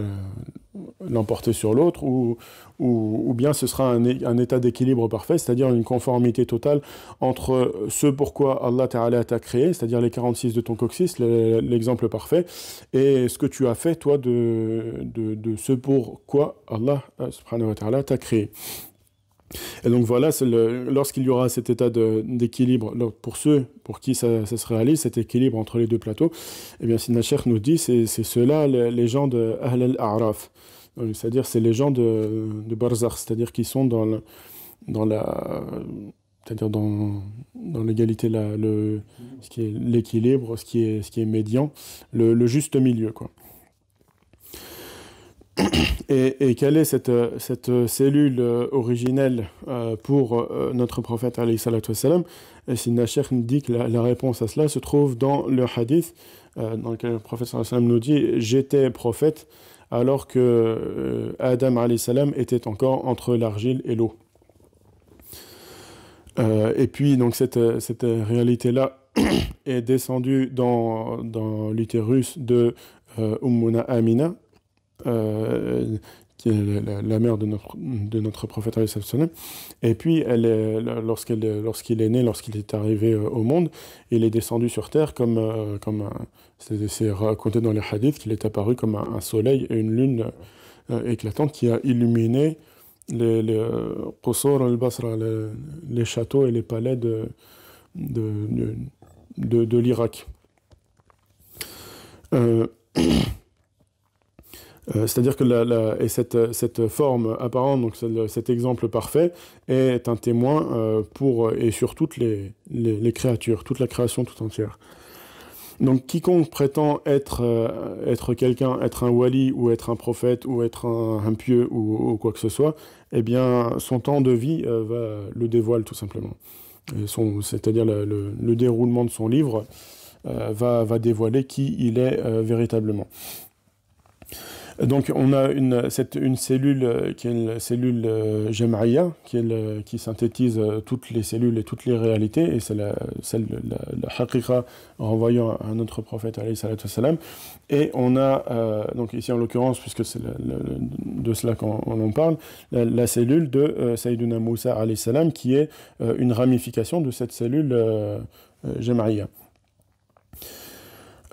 l'emporter sur l'autre, ou, ou, bien ce sera un, état d'équilibre parfait, c'est-à-dire une conformité totale entre ce pourquoi Allah t'a créé, c'est-à-dire les 46 de ton coccyx, l'exemple parfait, et ce que tu as fait, toi, de, de, ce pourquoi Allah wa ta'ala t'a créé. Et donc voilà, lorsqu'il y aura cet état d'équilibre, pour ceux pour qui ça, se réalise, cet équilibre entre les deux plateaux, eh bien Sidna Sheikh nous dit, c'est ceux-là les gens de Ahl al-A'raf. C'est-à-dire, c'est les gens de, de Barzakh, c'est-à-dire qui sont dans, dans la. C'est-à-dire dans, dans l'égalité, ce qui est l'équilibre, ce qui est, ce qui est médian, le, le juste milieu, quoi. Et, quelle est cette, cette cellule originelle euh, pour euh, notre prophète alayhi salatu wassalam? Et Sheikh nous dit que la, réponse à cela se trouve dans le hadith euh, dans lequel le prophète nous dit « J'étais prophète alors que Adam alayhi était encore entre l'argile et l'eau ». et puis donc cette, cette réalité-là est descendue dans, dans l'utérus de Ummuna Amina, euh, qui est la, mère de notre, de notre prophète Et puis, lorsqu'il est né, lorsqu'il est arrivé euh, au monde, il est descendu sur terre comme, euh, comme c'est raconté dans les hadiths qu'il est apparu comme un, soleil et une lune éclatante qui a illuminé les, les al-Basra, les, châteaux et les palais de, de, de, de l'Irak. Euh, c'est-à-dire que cette, forme apparente, donc cet exemple parfait, est un témoin euh, pour et sur toutes les, créatures, toute la création tout entière. Donc quiconque prétend être, euh, être quelqu'un, être un wali ou être un prophète ou être un, pieux ou, quoi que ce soit, eh bien son temps de vie va le dévoile tout simplement. C'est-à-dire le, le, déroulement de son livre va dévoiler qui il est véritablement. Donc on a une, cette, une cellule euh, qui est une cellule euh, qui, qui synthétise euh, toutes les cellules et toutes les réalités, et c'est la, celle la, la renvoyant à notre prophète. Et on a, donc ici en l'occurrence, puisque c'est de cela qu'on en parle, la, cellule de euh, Sayyiduna Moussa qui est une ramification de cette cellule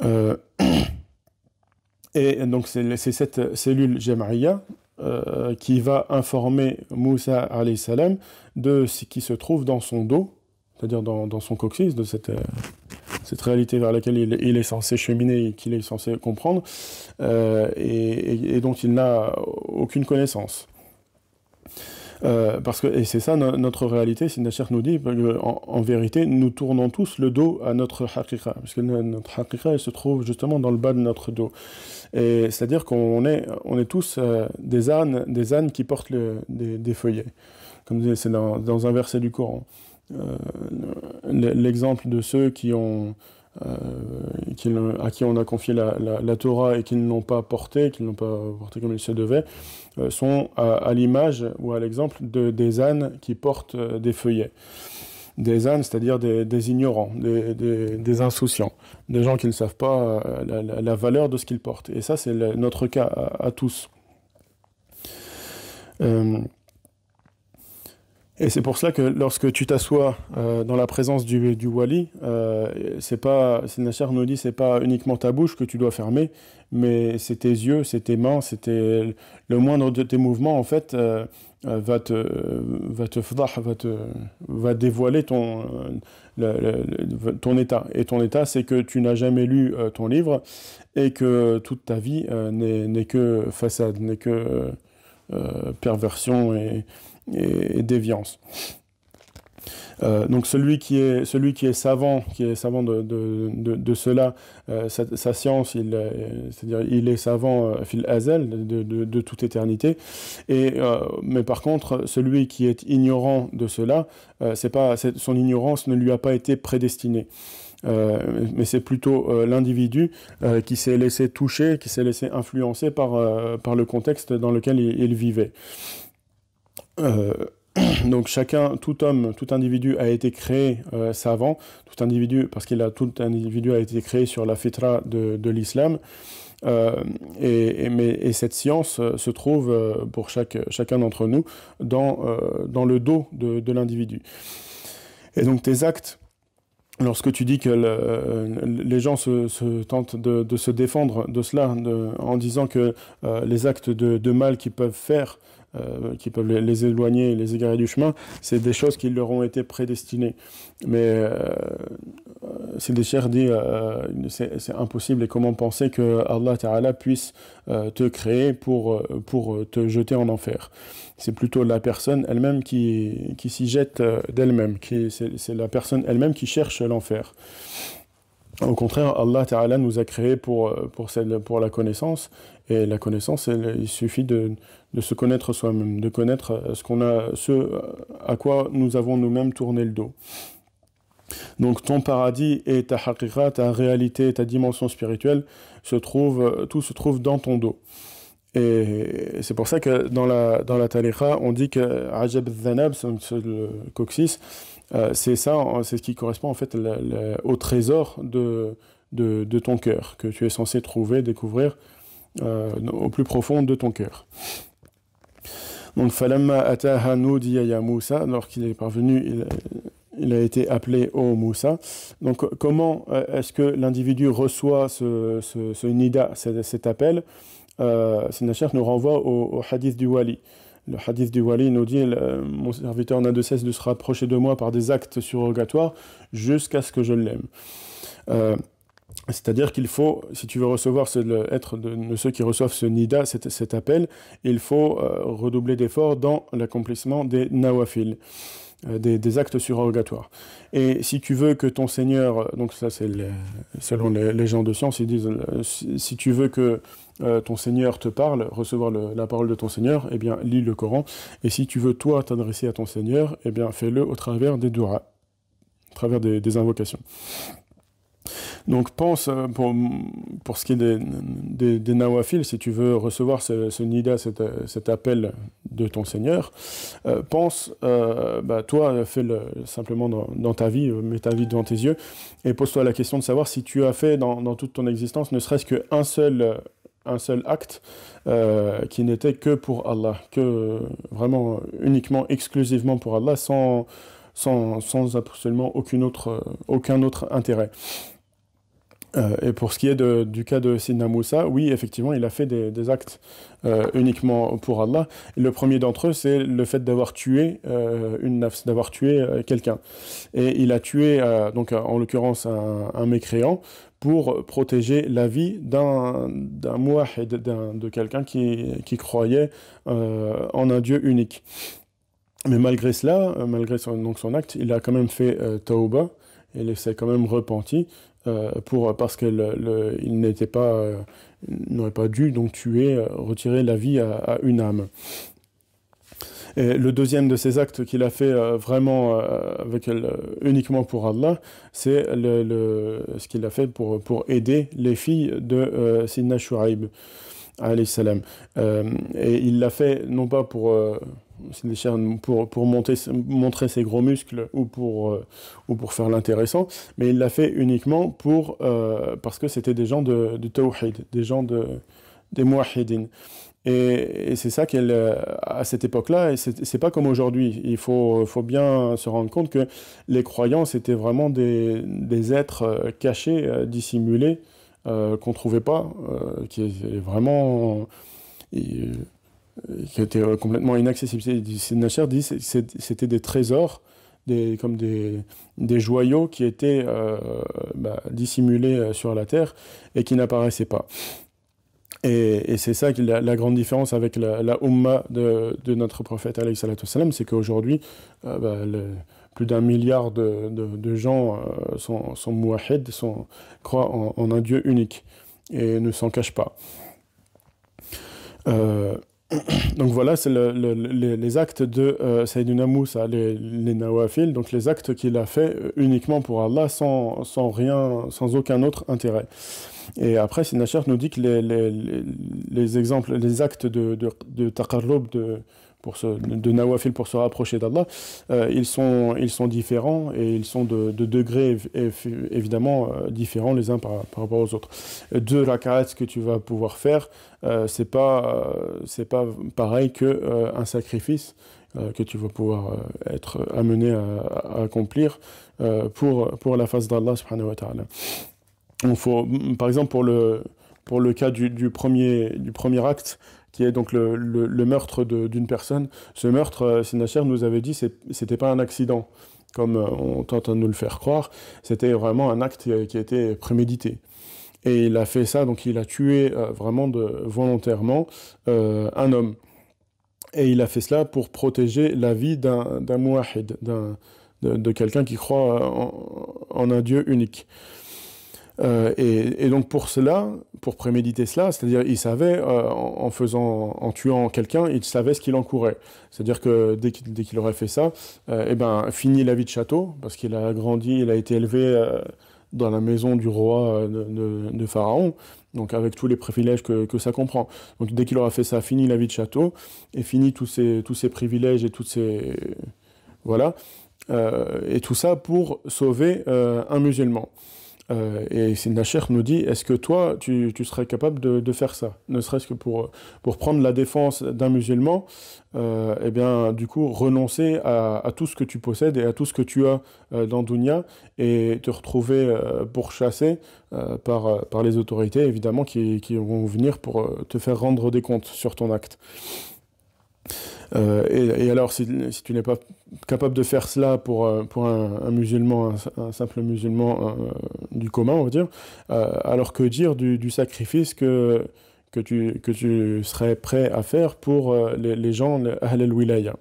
euh, Et donc c'est cette cellule Jamariya euh, qui va informer Moussa salam de ce qui se trouve dans son dos, c'est-à-dire dans, son coccyx, de cette, euh, réalité vers laquelle il, est censé cheminer et qu'il est censé comprendre, euh, et, et, dont il n'a aucune connaissance. Parce que, et c'est ça notre réalité, si Nasher nous dit, en, vérité, nous tournons tous le dos à notre haqiqa, parce que notre elle se trouve justement dans le bas de notre dos. C'est-à-dire qu'on est, tous euh, des ânes, des ânes qui portent des, des, feuillets. Comme c'est dans, un verset du Coran. Euh, l'exemple de ceux euh, à qui on a confié la, Torah et qui ne l'ont pas portée, qui ne l'ont pas portée comme il se devait, sont à, l'image ou à l'exemple de, des ânes qui portent des feuillets. Des ânes, c'est-à-dire des, ignorants, des, insouciants, des gens qui ne savent pas la, valeur de ce qu'ils portent. Et ça, c'est notre cas à, tous. Et c'est pour cela que lorsque tu t'assois euh, dans la présence du, wali, euh, c'est pas, Nasser nous dit, c'est pas uniquement ta bouche que tu dois fermer, mais c'est tes yeux, c'est tes mains, c'est le moindre de tes mouvements en fait euh, euh va te, va te va te, va dévoiler ton, ton état. Et ton état, c'est que tu n'as jamais lu ton livre et que toute ta vie n'est que façade, n'est que perversion et et, déviance. Euh, donc celui qui est celui qui est savant, qui est savant de, de, cela, euh, sa, science, il, c'est-à-dire il est savant euh, fil hazel de, toute éternité. Et euh, mais par contre, celui qui est ignorant de cela, euh, c'est pas son ignorance ne lui a pas été prédestinée. Euh, mais c'est plutôt l'individu qui s'est laissé toucher, qui s'est laissé influencer par, par le contexte dans lequel il vivait. Euh, donc chacun, tout homme, tout individu a été créé euh, savant, tout individu, parce qu'il a tout individu a été créé sur la fitra de, de l'islam. Euh, et, mais, et, cette science se trouve pour chaque, chacun d'entre nous dans, dans le dos de, de l'individu. Et donc tes actes, lorsque tu dis que le, les gens se, tentent de, de, se défendre de cela en disant que les actes de, de mal qu'ils peuvent faire euh, qui peuvent les, éloigner, les égarer du chemin, c'est des choses qui leur ont été prédestinées. Mais euh, des chers dit c'est impossible et comment penser que Allah Ta'ala puisse te créer pour, pour te jeter en enfer? C'est plutôt la personne elle-même qui, qui s'y jette d'elle-même c'est la personne elle-même qui cherche l'enfer au contraire, Allah Ta'ala nous a créés pour, pour, pour la connaissance, et la connaissance, il suffit de, de se connaître soi-même, de connaître ce, qu'on a, ce à quoi nous avons nous-mêmes tourné le dos. Donc ton paradis et ta haqiqa, ta réalité, ta dimension spirituelle, se trouve, tout se trouve dans ton dos. Et c'est pour ça que dans la, dans la on dit que Ajab Zanab, le coccyx, euh, c'est ça, c'est ce qui correspond en fait au trésor de, ton cœur, que tu es censé trouver, découvrir euh, au plus profond de ton cœur. Donc, Falamma ataha ya Moussa, alors qu'il est parvenu, il, a été appelé au Moussa. Donc, comment euh, est-ce que l'individu reçoit ce, cet, appel? Euh, nous renvoie au, au, hadith du Wali. Le hadith du Wali nous dit Mon serviteur n'a de cesse de se rapprocher de moi par des actes surrogatoires jusqu'à ce que je l'aime. Euh, c'est-à-dire qu'il faut, si tu veux recevoir, être de, ceux qui reçoivent ce nida, cet, appel, il faut euh, redoubler d'efforts dans l'accomplissement des nawafil, euh, des, actes surrogatoires. Et si tu veux que ton Seigneur, donc ça c'est selon les, gens de science, ils disent, si, tu veux que ton Seigneur te parle, recevoir la parole de ton Seigneur, eh bien lis le Coran. Et si tu veux toi t'adresser à ton Seigneur, eh bien fais-le au travers des duras, au travers des invocations. Donc pense, euh, pour, pour ce qui est des, des, des nawafil, si tu veux recevoir ce, ce nida, cet, cet, appel de ton Seigneur, euh, pense, euh, bah, toi, fais-le simplement dans, ta vie, euh, mets ta vie devant tes yeux, et pose-toi la question de savoir si tu as fait dans, dans toute ton existence ne serait-ce qu'un seul, un seul acte euh, qui n'était que pour Allah, que vraiment uniquement, exclusivement pour Allah, sans, sans, sans absolument aucune autre, aucun autre intérêt. Euh, et pour ce qui est du cas de Sidna Moussa, oui, effectivement, il a fait des, actes euh, uniquement pour Allah. Le premier d'entre eux, c'est le fait d'avoir tué euh, une nafs, d'avoir tué quelqu'un. Et il a tué, donc en l'occurrence, un, mécréant pour protéger la vie d'un mouahid, de quelqu'un qui, qui croyait en un Dieu unique. Mais malgré cela, malgré son, donc son acte, il a quand même fait tauba, il s'est quand même repenti pour, parce qu'il n'était pas, euh, n'aurait pas dû donc tuer, euh, retirer la vie à, une âme. Et le deuxième de ces actes qu'il a fait euh, vraiment euh, avec, uniquement pour Allah, c'est le, ce qu'il a fait pour, pour aider les filles de euh, Sidna Shu'aib. Salam. Euh, et il l'a fait non pas pour pour, montrer ses gros muscles ou pour, euh, ou pour faire l'intéressant, mais il l'a fait uniquement pour, euh, parce que c'était des gens de, de tawhid, des gens de, des muahidin. Et, c'est ça qu'elle, à cette époque-là, et c'est pas comme aujourd'hui. Il faut, bien se rendre compte que les croyants, c'était vraiment des, êtres euh, cachés, euh, dissimulés, euh, qu'on trouvait pas, euh, qui est vraiment. Qui était euh, complètement inaccessible. Nasher dit c'était des trésors, des, comme des, des joyaux qui étaient euh, bah, dissimulés euh, sur la terre et qui n'apparaissaient pas. Et, c'est ça la, grande différence avec la, la de, de, notre prophète, c'est qu'aujourd'hui, bah, plus d'un milliard de, de, gens sont, sont mouahid, sont, croient en, un Dieu unique et ne s'en cachent pas. Donc voilà, c'est le, le, les, actes de euh, Sayyidina Moussa, les, les donc les actes qu'il a fait euh, uniquement pour Allah, sans, sans rien, sans aucun autre intérêt. Et après, Sinachar nous dit que les, les, les, exemples, les actes de, de, de, de nawafil pour se rapprocher d'Allah, euh, ils, sont, ils sont différents et ils sont de, de degrés évidemment euh, différents les uns par, rapport aux autres. Deux rak'ats que tu vas pouvoir faire, euh, c'est pas, c'est pas pareil que euh, un sacrifice euh, que tu vas pouvoir être amené à, accomplir pour, pour la face d'Allah subhanahu wa ta'ala. Par exemple, pour le, pour le cas du, premier, du premier acte, qui est donc le, meurtre d'une personne. Ce meurtre, euh, Sinacher nous avait dit, c'était pas un accident, comme on tente à nous le faire croire. C'était vraiment un acte qui a été prémédité. Et il a fait ça, donc il a tué vraiment de, volontairement un homme. Et il a fait cela pour protéger la vie d'un mouahid, de, quelqu'un qui croit en un Dieu unique. Euh, et, donc pour cela, pour préméditer cela, c'est-à-dire il savait, euh, en, faisant, en tuant quelqu'un, il savait ce qu'il encourait. C'est-à-dire que dès qu'il aurait fait ça, euh, eh ben, fini la vie de château, parce qu'il a grandi, il a été élevé dans la maison du roi de, Pharaon, donc avec tous les privilèges que, que ça comprend. Donc dès qu'il aura fait ça, fini la vie de château, et fini tous ces, tous ces privilèges et toutes ces... Voilà. et tout ça pour sauver un musulman. Euh, et Nacher nous dit, est-ce que toi, tu, serais capable de, faire ça? Ne serait-ce que pour, pour prendre la défense d'un musulman, euh, eh bien, du coup, renoncer à, tout ce que tu possèdes et à tout ce que tu as euh, dans Dunya et te retrouver pourchassé par, par les autorités, évidemment, qui, qui vont venir pour te faire rendre des comptes sur ton acte. Euh, et, alors, si, tu n'es pas capable de faire cela pour, euh, pour un, musulman, un, simple musulman euh, du commun, on va dire, alors que dire du, sacrifice que, que, tu, que tu serais prêt à faire pour les, gens, Ahl al-Wilaya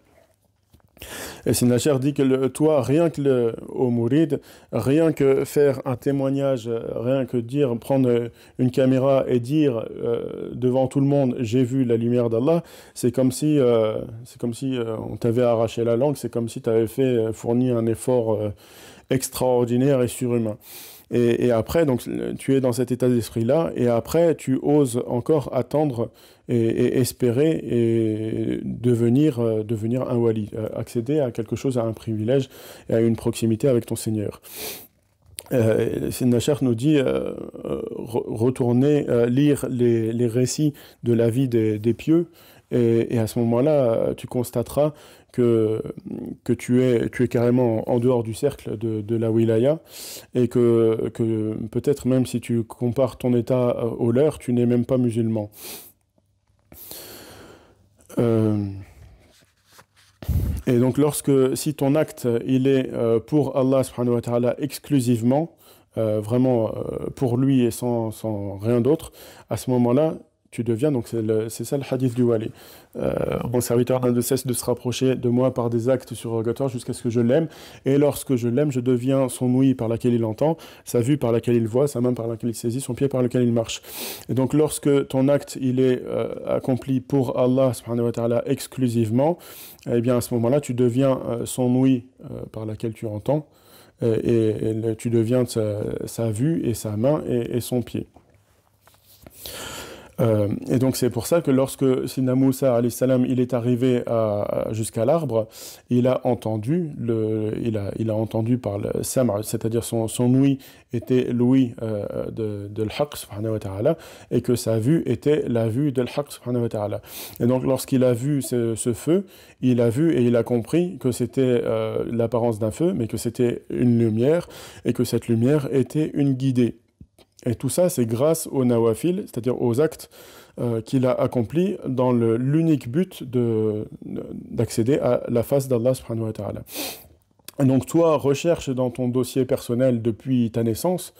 et Sinacher dit que toi, rien que le, au Mourid, rien que faire un témoignage, rien que dire, prendre une caméra et dire euh, devant tout le monde, j'ai vu la lumière d'Allah, c'est comme si, euh, c'est comme si euh, on t'avait arraché la langue, c'est comme si tu avais fait, fourni un effort extraordinaire et surhumain. Et, après, donc, tu es dans cet état d'esprit-là, et après, tu oses encore attendre et, espérer devenir, euh, devenir un wali, euh, accéder à quelque chose, à un privilège et à une proximité avec ton Seigneur. Euh, nous dit euh, retourner lire les, les, récits de la vie des, des pieux et, à ce moment-là tu constateras que, que tu, es, tu es carrément en dehors du cercle de, de la wilaya et que, que peut-être même si tu compares ton état euh, au leur, tu n'es même pas musulman. Euh, et donc lorsque, si ton acte, il est euh, pour Allah subhanahu wa ta'ala exclusivement, euh, vraiment pour lui et sans, sans rien d'autre, à ce moment-là, tu deviens, donc c'est ça le hadith du wali. Euh, mon serviteur n'a de cesse de se rapprocher de moi par des actes surrogatoires jusqu'à ce que je l'aime. Et lorsque je l'aime, je deviens son ouïe par laquelle il entend, sa vue par laquelle il voit, sa main par laquelle il saisit, son pied par lequel il marche. Et donc lorsque ton acte il est euh, accompli pour Allah subhanahu wa ta'ala exclusivement, eh bien à ce moment-là, tu deviens euh, son ouïe par laquelle tu entends. Et, tu deviens sa, vue et sa main et son pied. Euh, et donc c'est pour ça que lorsque Sina Moussa salam il est arrivé jusqu'à l'arbre, il a entendu le, il a, il a entendu par le sam'a, c'est-à-dire son, son ouïe était l'ouïe euh, de, de l'haq subhanahu wa ta'ala, et que sa vue était la vue de l'haq subhanahu wa ta'ala. Et donc lorsqu'il a vu ce, ce, feu, il a vu et il a compris que c'était euh, l'apparence d'un feu, mais que c'était une lumière, et que cette lumière était une guidée. Et tout ça, c'est grâce au nawafil, c'est-à-dire aux actes euh, qu'il a accomplis dans l'unique but d'accéder à la face d'Allah subhanahu wa ta'ala. Donc toi, recherche dans ton dossier personnel depuis ta naissance,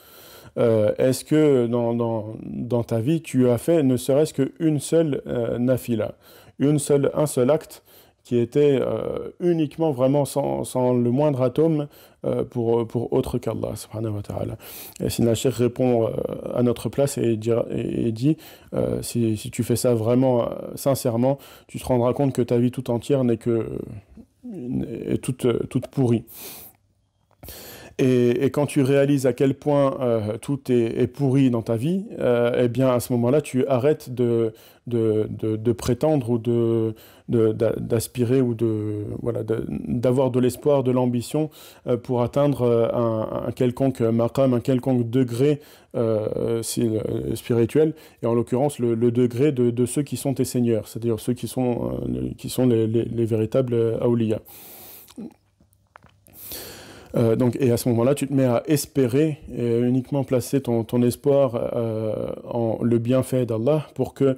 euh, est-ce que dans, ta vie, tu as fait ne serait-ce qu'une seule euh, nafila, une seule, un seul acte qui était uniquement vraiment sans, le moindre atome pour, pour autre qu'Allah subhanahu wa ta'ala. Et Sinachir répond euh, à notre place et, dit euh, si, si, tu fais ça vraiment euh, sincèrement, tu te rendras compte que ta vie tout entière n'est que est toute, toute pourrie. Et, et, quand tu réalises à quel point euh, tout est, est, pourri dans ta vie, euh, eh bien à ce moment-là, tu arrêtes de, de, de prétendre ou de d'aspirer ou de voilà d'avoir de, l'espoir, de l'ambition euh, pour atteindre euh, un, quelconque maqam, un quelconque degré euh, spirituel, et en l'occurrence le, degré de, ceux qui sont tes seigneurs, c'est-à-dire ceux qui sont, qui sont les, les, les véritables awliya. Euh, donc, et à ce moment-là, tu te mets à espérer et uniquement placer ton, ton espoir en le bienfait d'Allah pour que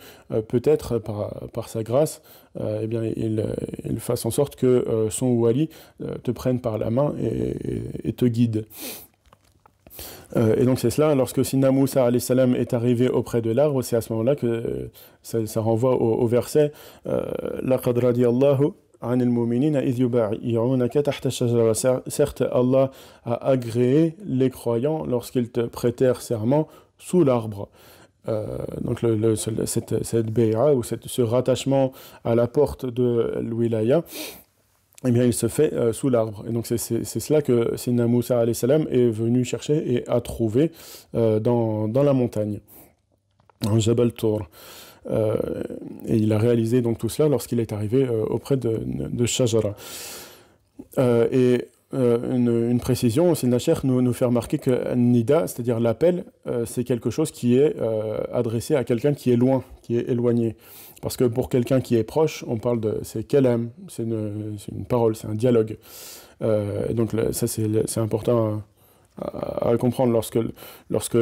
peut-être par, par, sa grâce, eh bien, il, il, fasse en sorte que son wali te prenne par la main et, te guide. et donc c'est cela, lorsque Sina Moussa est arrivé auprès de l'arbre, c'est à ce moment-là que ça, renvoie au, au verset « Laqad radiyallahu » Certes, Allah a agréé les croyants lorsqu'ils te prêtèrent serment sous l'arbre. Euh, donc cette, cette ou ce rattachement à la porte de l'wilaya, eh bien, il se fait euh, sous l'arbre. Et donc c'est cela que Sina Moussa est venu chercher et a trouvé euh, dans, la montagne, en Jabal Tour. Et il a réalisé donc tout cela lorsqu'il est arrivé auprès de, de Shajara. Euh, une, précision, Nacher nous, nous fait remarquer que Nida, c'est-à-dire l'appel, c'est quelque chose qui est adressé à quelqu'un qui est loin, qui est éloigné. Parce que pour quelqu'un qui est proche, on parle de. C'est kalam, c'est une, une, parole, c'est un dialogue. et donc ça, c'est important à, comprendre lorsque lorsque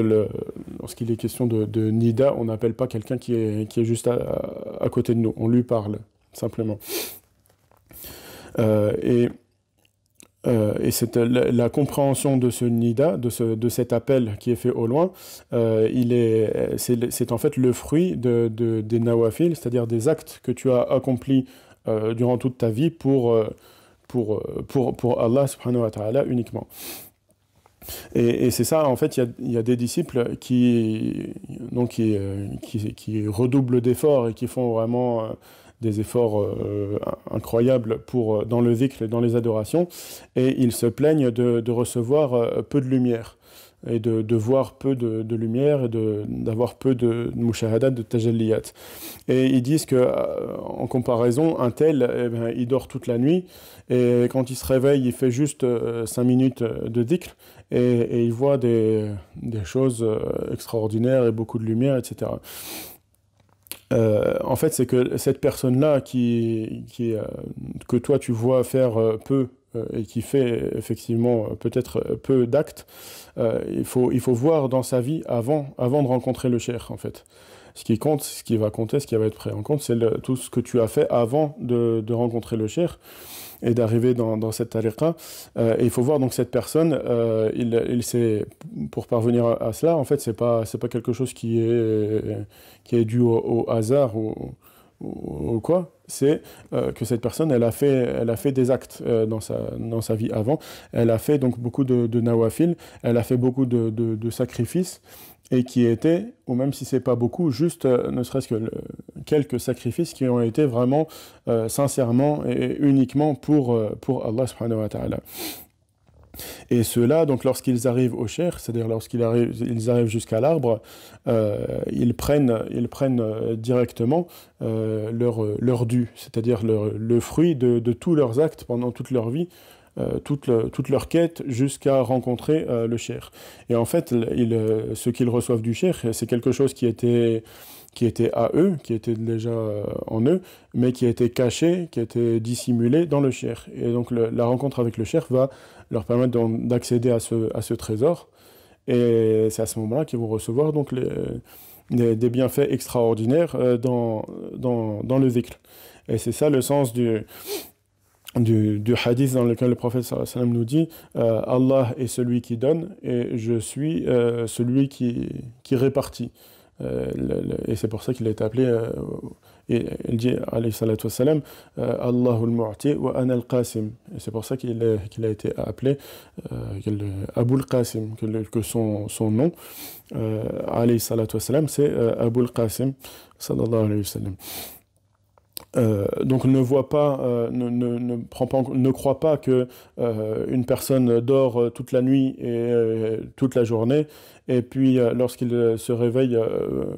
lorsqu'il est question de, nida, on n'appelle pas quelqu'un qui est qui est juste à, à, côté de nous, on lui parle simplement. Euh, et euh, et cette, la, compréhension de ce nida, de, ce, de cet appel qui est fait au loin, euh, il est, c'est, en fait le fruit de, de des nawafil, c'est-à-dire des actes que tu as accomplis euh, durant toute ta vie pour, pour, pour, pour Allah subhanahu wa ta'ala uniquement. Et, c'est ça, en fait, il y, y a, des disciples qui, donc, qui, qui, redoublent d'efforts et qui font vraiment des efforts euh, incroyables pour, dans le zikr et dans les adorations, et ils se plaignent de, de recevoir peu de lumière et de, de, voir peu de, de lumière et d'avoir peu de mushahadat, de tajalliyat. Et ils disent que, euh, en comparaison, un tel, eh bien, il dort toute la nuit, et quand il se réveille, il fait juste euh, 5 minutes de dhikr, et, il voit des, choses euh, extraordinaires et beaucoup de lumière, etc. Euh, en fait, c'est que cette personne-là qui, qui euh, que toi tu vois faire euh, peu euh, et qui fait effectivement peut-être peu d'actes, il, faut, il faut voir dans sa vie avant, avant de rencontrer le cher, en fait. Ce qui compte, ce qui va compter, ce qui va être pris en compte, c'est tout ce que tu as fait avant de, de rencontrer le cher et d'arriver dans, dans cette tariqa. Et il faut voir donc cette personne, il, il sait, pour parvenir à, cela, en fait, c'est pas, pas quelque chose qui est, qui est dû au, hasard ou, ou, quoi c'est euh, que cette personne, elle a fait, elle a fait des actes euh, dans, sa, dans sa vie avant. Elle a fait donc beaucoup de, de nawafil, elle a fait beaucoup de, de, sacrifices et qui étaient, ou même si c'est pas beaucoup, juste euh, ne serait-ce que quelques sacrifices qui ont été vraiment sincèrement et uniquement pour, pour Allah subhanahu wa ta'ala. Et ceux-là, donc lorsqu'ils arrivent au cher, c'est-à-dire lorsqu'ils arrivent, ils arrivent jusqu'à l'arbre, euh, ils prennent, ils prennent euh, directement euh, leur, leur dû, c'est-à-dire le fruit de, de, tous leurs actes pendant toute leur vie, toute, le, toute, leur quête jusqu'à rencontrer le cher. Et en fait, ce qu'ils reçoivent du cher, c'est quelque chose qui était qui était à eux, qui était déjà en eux, mais qui été caché, qui été dissimulé dans le cher. Et donc la rencontre avec le cher va leur permettre d'accéder à ce, trésor. Et c'est à ce moment-là qu'ils vont recevoir donc des, bienfaits extraordinaires euh, dans, le zikr. Et c'est ça le sens du, du, hadith dans lequel le prophète sallam nous dit euh, Allah est celui qui donne et je suis euh, celui qui répartit. Euh, et c'est pour ça qu'il a été appelé, euh, et il dit, alayhi salatu wassalam, euh, Allahul mu'ti wa ana al-qasim. Et c'est pour ça qu'il qu a été appelé Abul Qasim, que, son nom, alayhi salatu wassalam, c'est Abul Qasim, sallallahu alayhi wa sallam. Euh, donc ne voit pas, euh, ne, prend pas, ne croit pas que euh, une personne dort euh, toute la nuit et toute la journée, et puis lorsqu'il se réveille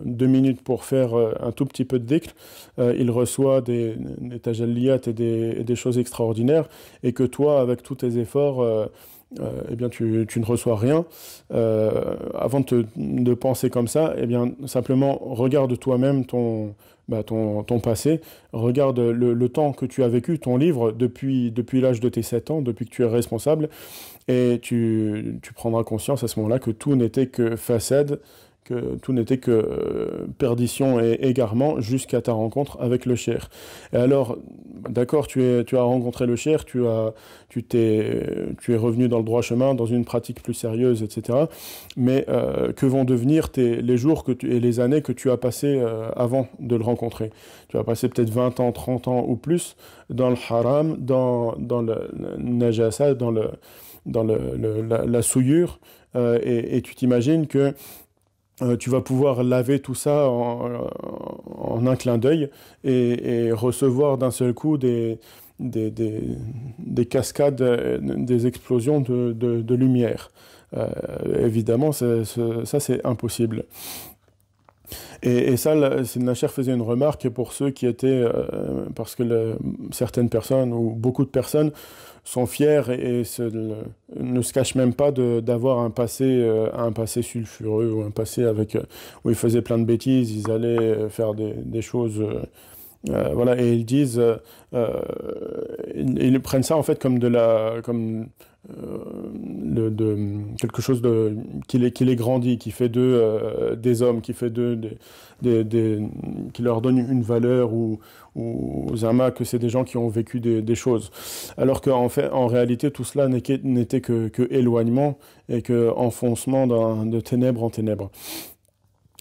deux minutes pour faire un tout petit peu de dhikr, il reçoit des, des tajalliyat et des, et des choses extraordinaires, et que toi, avec tous tes efforts, eh bien tu, ne reçois rien. Avant de, de, penser comme ça, eh bien simplement regarde toi-même ton, bah, ton, ton, passé, regarde le, le, temps que tu as vécu, ton livre depuis, depuis l'âge de tes 7 ans, depuis que tu es responsable, et tu, tu prendras conscience à ce moment-là que tout n'était que facade, que tout n'était que euh, perdition et égarement jusqu'à ta rencontre avec le cher. Et alors, d'accord, tu, as rencontré le cher, tu, es revenu dans le droit chemin, dans une pratique plus sérieuse, etc. Mais euh, que vont devenir les jours et les années que tu as passées euh, avant de le rencontrer? Tu as passé peut-être 20 ans, 30 ans ou plus dans le haram, dans, dans le, najasa, dans, le, dans le, la, souillure, et tu t'imagines que euh, tu vas pouvoir laver tout ça en, un clin d'œil et, recevoir d'un seul coup des, des, cascades, des explosions de, lumière. Euh, évidemment, ça c'est impossible. Et, et ça, Nacher faisait une remarque pour ceux qui étaient, euh, parce que certaines personnes ou beaucoup de personnes sont fiers et, ne se cachent même pas d'avoir un passé, euh, un passé sulfureux ou un passé avec euh, où ils faisaient plein de bêtises, ils allaient faire des, des choses. voilà, et ils disent, ils, prennent ça en fait comme de la, comme euh, quelque chose de, qui, les, qui les grandit, qui fait d'eux euh, des hommes, qui fait d'eux des, des, qui leur donne une valeur ou Zama que c'est des gens qui ont vécu des, choses. Alors qu'en fait, en réalité, tout cela n'était que, que, éloignement et que enfoncement de ténèbres en ténèbres.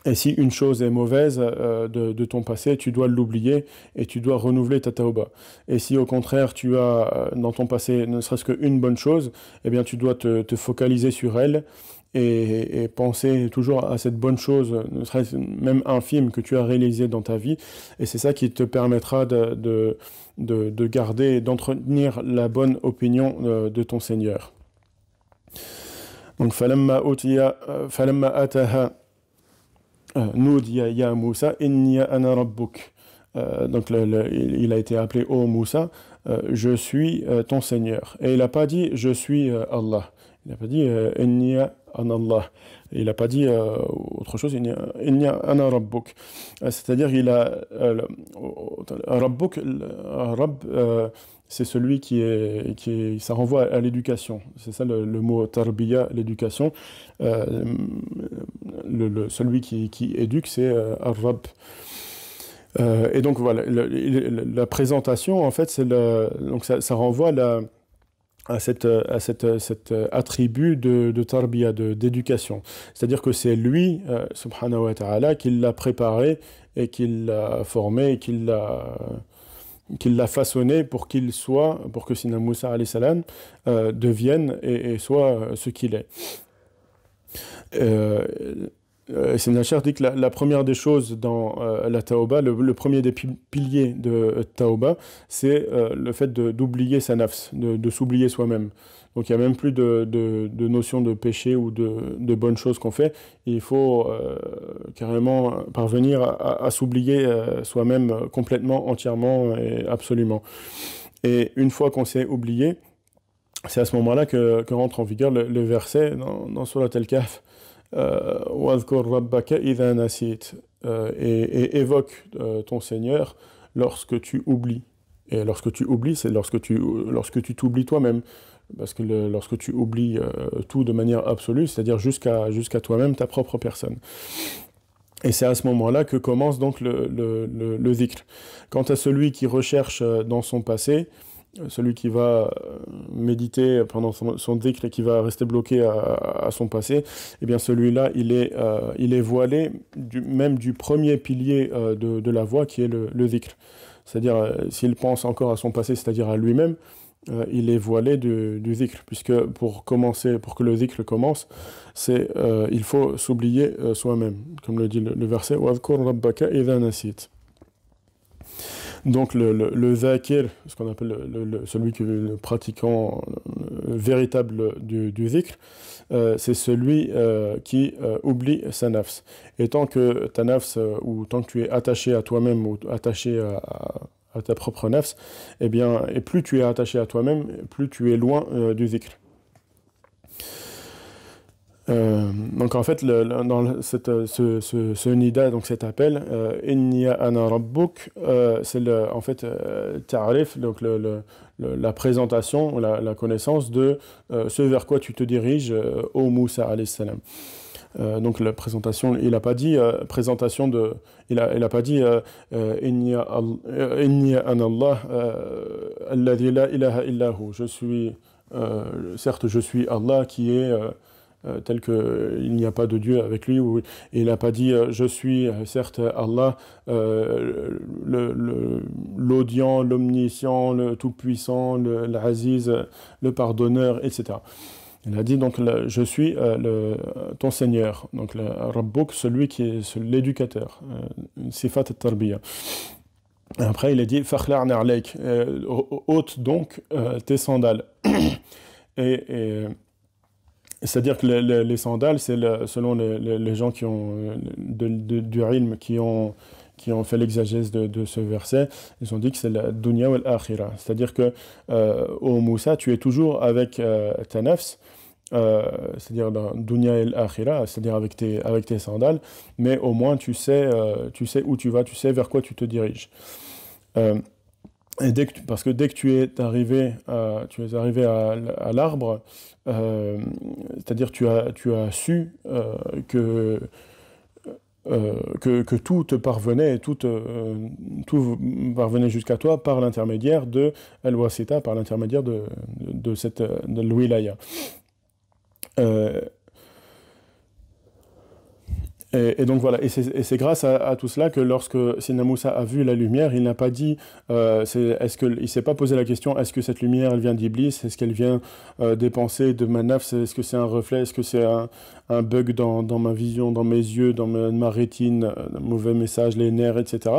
Et si une chose est mauvaise euh, de, ton passé, tu dois l'oublier et tu dois renouveler ta tauba. Et si au contraire tu as euh, dans ton passé ne serait-ce qu'une bonne chose, eh bien tu dois te, focaliser sur elle et, penser toujours à cette bonne chose, ne serait-ce même infime que tu as réalisée dans ta vie. Et c'est ça qui te permettra de, de, garder, d'entretenir la bonne opinion euh, de, ton Seigneur. Donc, falamma ataha euh, ya Moussa, inni ana rabbuk. Euh, donc il a été appelé ô Moussa, euh, je suis ton Seigneur. Et il n'a pas dit je suis Allah. Il n'a pas dit inni ana Allah. Il n'a pas dit autre chose, inni ana rabbuk. C'est-à-dire il a rabbuk, rabb c'est celui qui est, qui ça renvoie à, l'éducation. C'est ça le, mot tarbiya, l'éducation. Euh, le, celui qui, qui éduque, c'est euh, Arab. Euh, et donc voilà, la présentation, en fait, c'est donc ça, ça renvoie la, à, cette, à cette, cet attribut de, de tarbiya, d'éducation. C'est-à-dire que c'est lui, subhanahu wa ta'ala, qui l'a préparé et qui l'a formé et qui l'a l'a façonné pour qu'il soit, pour que Sina Moussa salam euh, devienne et, soit euh, ce qu'il est. Euh, euh dit que la, première des choses dans la Taoba, le, premier des piliers de Taoba, c'est le fait d'oublier sa nafs, de, s'oublier soi-même. Donc il n'y a même plus de, notion de péché ou de, de bonnes choses qu'on fait. Il faut euh, carrément parvenir à, s'oublier euh, soi-même complètement, entièrement et absolument. Et une fois qu'on s'est oublié, c'est à ce moment-là que, que, rentre en vigueur le, verset dans, dans Surat Al-Kahf. Euh, et, évoque ton Seigneur lorsque tu oublies. Et lorsque tu oublies, c'est lorsque tu lorsque tu t'oublies toi-même. Parce que lorsque tu oublies euh, tout de manière absolue, c'est-à-dire jusqu'à jusqu'à toi-même, ta propre personne. Et c'est à ce moment-là que commence donc le, le, le, zikr. Quant à celui qui recherche euh, dans son passé, euh, celui qui va méditer pendant son, son zikr et qui va rester bloqué à, son passé, eh bien celui-là, il, est il est voilé même du premier pilier de, de, la voix qui est le, le zikr. C'est-à-dire, s'il pense encore à son passé, c'est-à-dire à lui-même, euh, il est voilé du, du zikr, puisque pour commencer, pour que le zikr commence, c'est euh, il faut s'oublier euh, soi-même, comme le dit le verset donc le, le, zakir, ce qu'on appelle le, celui qui est le pratiquant véritable du, du zikr, c'est celui qui oublie sa nafs. Et tant que ta nafs, ou tant que tu es attaché à toi-même, ou attaché à ta propre nafs, eh bien, et plus tu es attaché à toi-même, plus tu es loin euh, du zikr. Euh, donc en fait, le, dans cette, ce, ce, ce, nida, donc cet appel, euh, Inni ana rabbuk, euh, c'est en fait euh, ta'arif, donc le, le, la présentation, la, la, connaissance de ce vers quoi tu te diriges au Moussa salam. donc la présentation, il n'a pas dit présentation de, il a, il a pas dit Inni ana Allah, alladhi la ilaha illahu. Je suis, certes, je suis Allah qui est euh, tel qu'il n'y a pas de Dieu avec lui. Où il n'a pas dit euh, Je suis euh, certes Allah, l'audient, l'omniscient, le tout-puissant, l'aziz, le, le, pardonneur, etc. Il a dit donc Je suis ton Seigneur, donc le Rabbuk, celui qui est l'éducateur, Sifat tarbiya. Après, il a dit Fakhla'na alayk, ôte donc tes sandales. et c'est-à-dire que les, les, les sandales, c'est selon les, gens qui ont euh, de, de, du ilm, qui ont, qui ont fait l'exagèse de, de, ce verset, ils ont dit que c'est la dunya ou l'akhira. C'est-à-dire que euh, au Moussa, tu es toujours avec euh, ta nafs, euh, c'est-à-dire dans dunya c'est-à-dire avec tes, avec tes sandales, mais au moins tu sais, tu sais où tu vas, tu sais vers quoi tu te diriges. Et dès que, parce que dès que tu es arrivé à, tu es arrivé à, l'arbre, euh, c'est-à-dire tu as, tu as su euh, que, euh, que, que, tout te parvenait, tout, tout parvenait jusqu'à toi par l'intermédiaire de Al-Wasita, par l'intermédiaire de, de, de, cette de l'Wilaya. Et, donc voilà, et c'est grâce à, tout cela que lorsque Sina Moussa a vu la lumière, il n'a pas dit, euh, est-ce s'est pas posé la question, est-ce que cette lumière elle vient d'Iblis, est-ce qu'elle vient euh, des pensées de ma naf, est-ce que c'est un reflet, est-ce que c'est un, bug dans, ma vision, dans mes yeux, dans ma, ma rétine, un mauvais message, les nerfs, etc.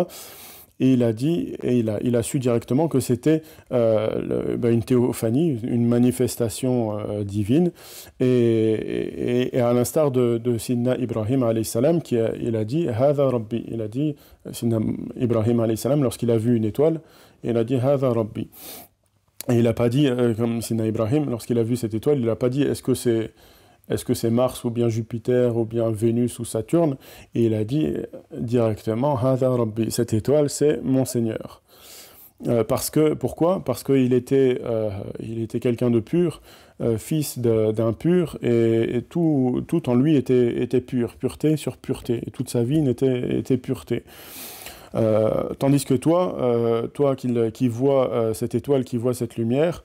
Et il a dit, et il a, il a su directement que c'était euh, ben une théophanie, une manifestation euh, divine. Et, et, et, à l'instar de, de Sidna Ibrahim salam, qui a, il a dit Hada Rabbi. Il a dit, Sidna Ibrahim salam, lorsqu'il a vu une étoile, il a dit Hada Rabbi. Et il n'a pas dit, euh, comme Sidna Ibrahim, lorsqu'il a vu cette étoile, il n'a pas dit est-ce que c'est est-ce que c'est Mars ou bien Jupiter ou bien Vénus ou Saturne? Et il a dit directement cette étoile c'est mon Seigneur. Euh, parce que pourquoi? Parce qu'il était, euh, quelqu'un de pur, euh, fils d'un pur, et, tout, en lui était, pur, pureté sur pureté, et toute sa vie était, pureté. Tandis que toi, toi qui, vois cette étoile, qui vois cette lumière,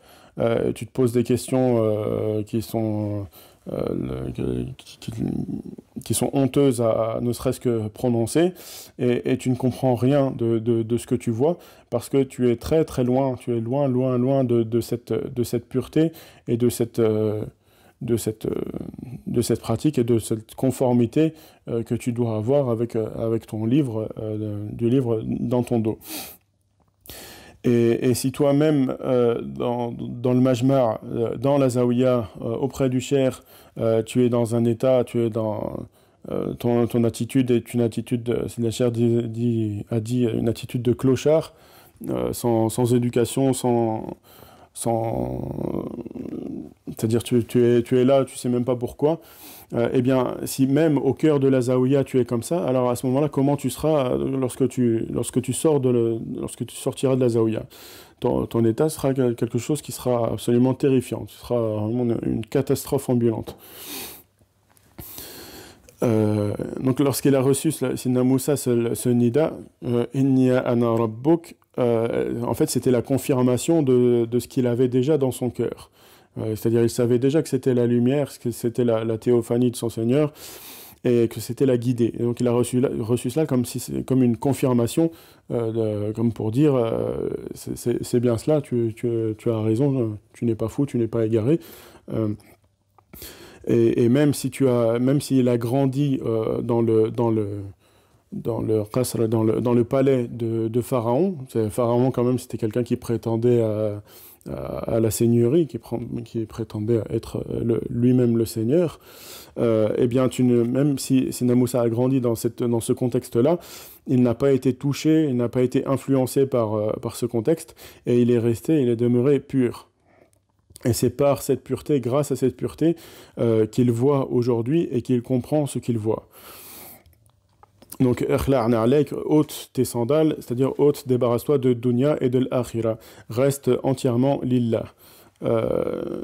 tu te poses des questions qui sont euh, qui, sont honteuses à, ne serait-ce que prononcer, et, tu ne comprends rien de, de, ce que tu vois, parce que tu es très très loin, tu es loin, loin, loin de, de, cette, de cette pureté et de cette, euh, de, cette, de cette pratique et de cette conformité euh, que tu dois avoir avec, euh, avec ton livre, euh, du livre dans ton dos. Et, si toi-même, euh, dans, dans, le majmar, euh, dans la zawiya, euh, auprès du cher, tu es dans un état, tu es dans... Ton, ton, attitude est une attitude, si la chair dit, a dit, une attitude de clochard, sans, sans, éducation, sans... sans C'est-à-dire tu, es, tu es là, tu sais même pas pourquoi euh, eh bien, si même au cœur de la zaouïa tu es comme ça, alors à ce moment-là, comment tu seras lorsque tu, lorsque tu, sors de lorsque tu sortiras de la zaouïa? Ton, état sera quelque chose qui sera absolument terrifiant, ce sera vraiment une catastrophe ambulante. Euh, donc lorsqu'il a reçu Sina Moussa ce, ce nida, euh, Innia euh, en fait c'était la confirmation de, de ce qu'il avait déjà dans son cœur. C'est-à-dire il savait déjà que c'était la lumière, que c'était la, théophanie de son Seigneur et que c'était la guidée. Et donc il a reçu, reçu cela comme, si, comme une confirmation, comme pour dire euh, c'est bien cela, tu, tu, tu, as raison, tu n'es pas fou, tu n'es pas égaré. Euh, et, même si tu as, même s'il a grandi euh, dans le dans le dans le dans le dans le palais de, Pharaon, Pharaon quand même c'était quelqu'un qui prétendait à la seigneurie, qui, prétendait être lui-même le seigneur, euh, eh bien, tu ne, même si, si Namoussa a grandi dans, cette, dans ce contexte-là, il n'a pas été touché, il n'a pas été influencé par, euh, par ce contexte, et il est resté, il est demeuré pur. Et c'est par cette pureté, grâce à cette pureté, euh, qu'il voit aujourd'hui et qu'il comprend ce qu'il voit. Donc, ôte tes sandales, c'est-à-dire ôte, débarrasse-toi de dunya et de l'akhira. Reste entièrement lillah. Euh,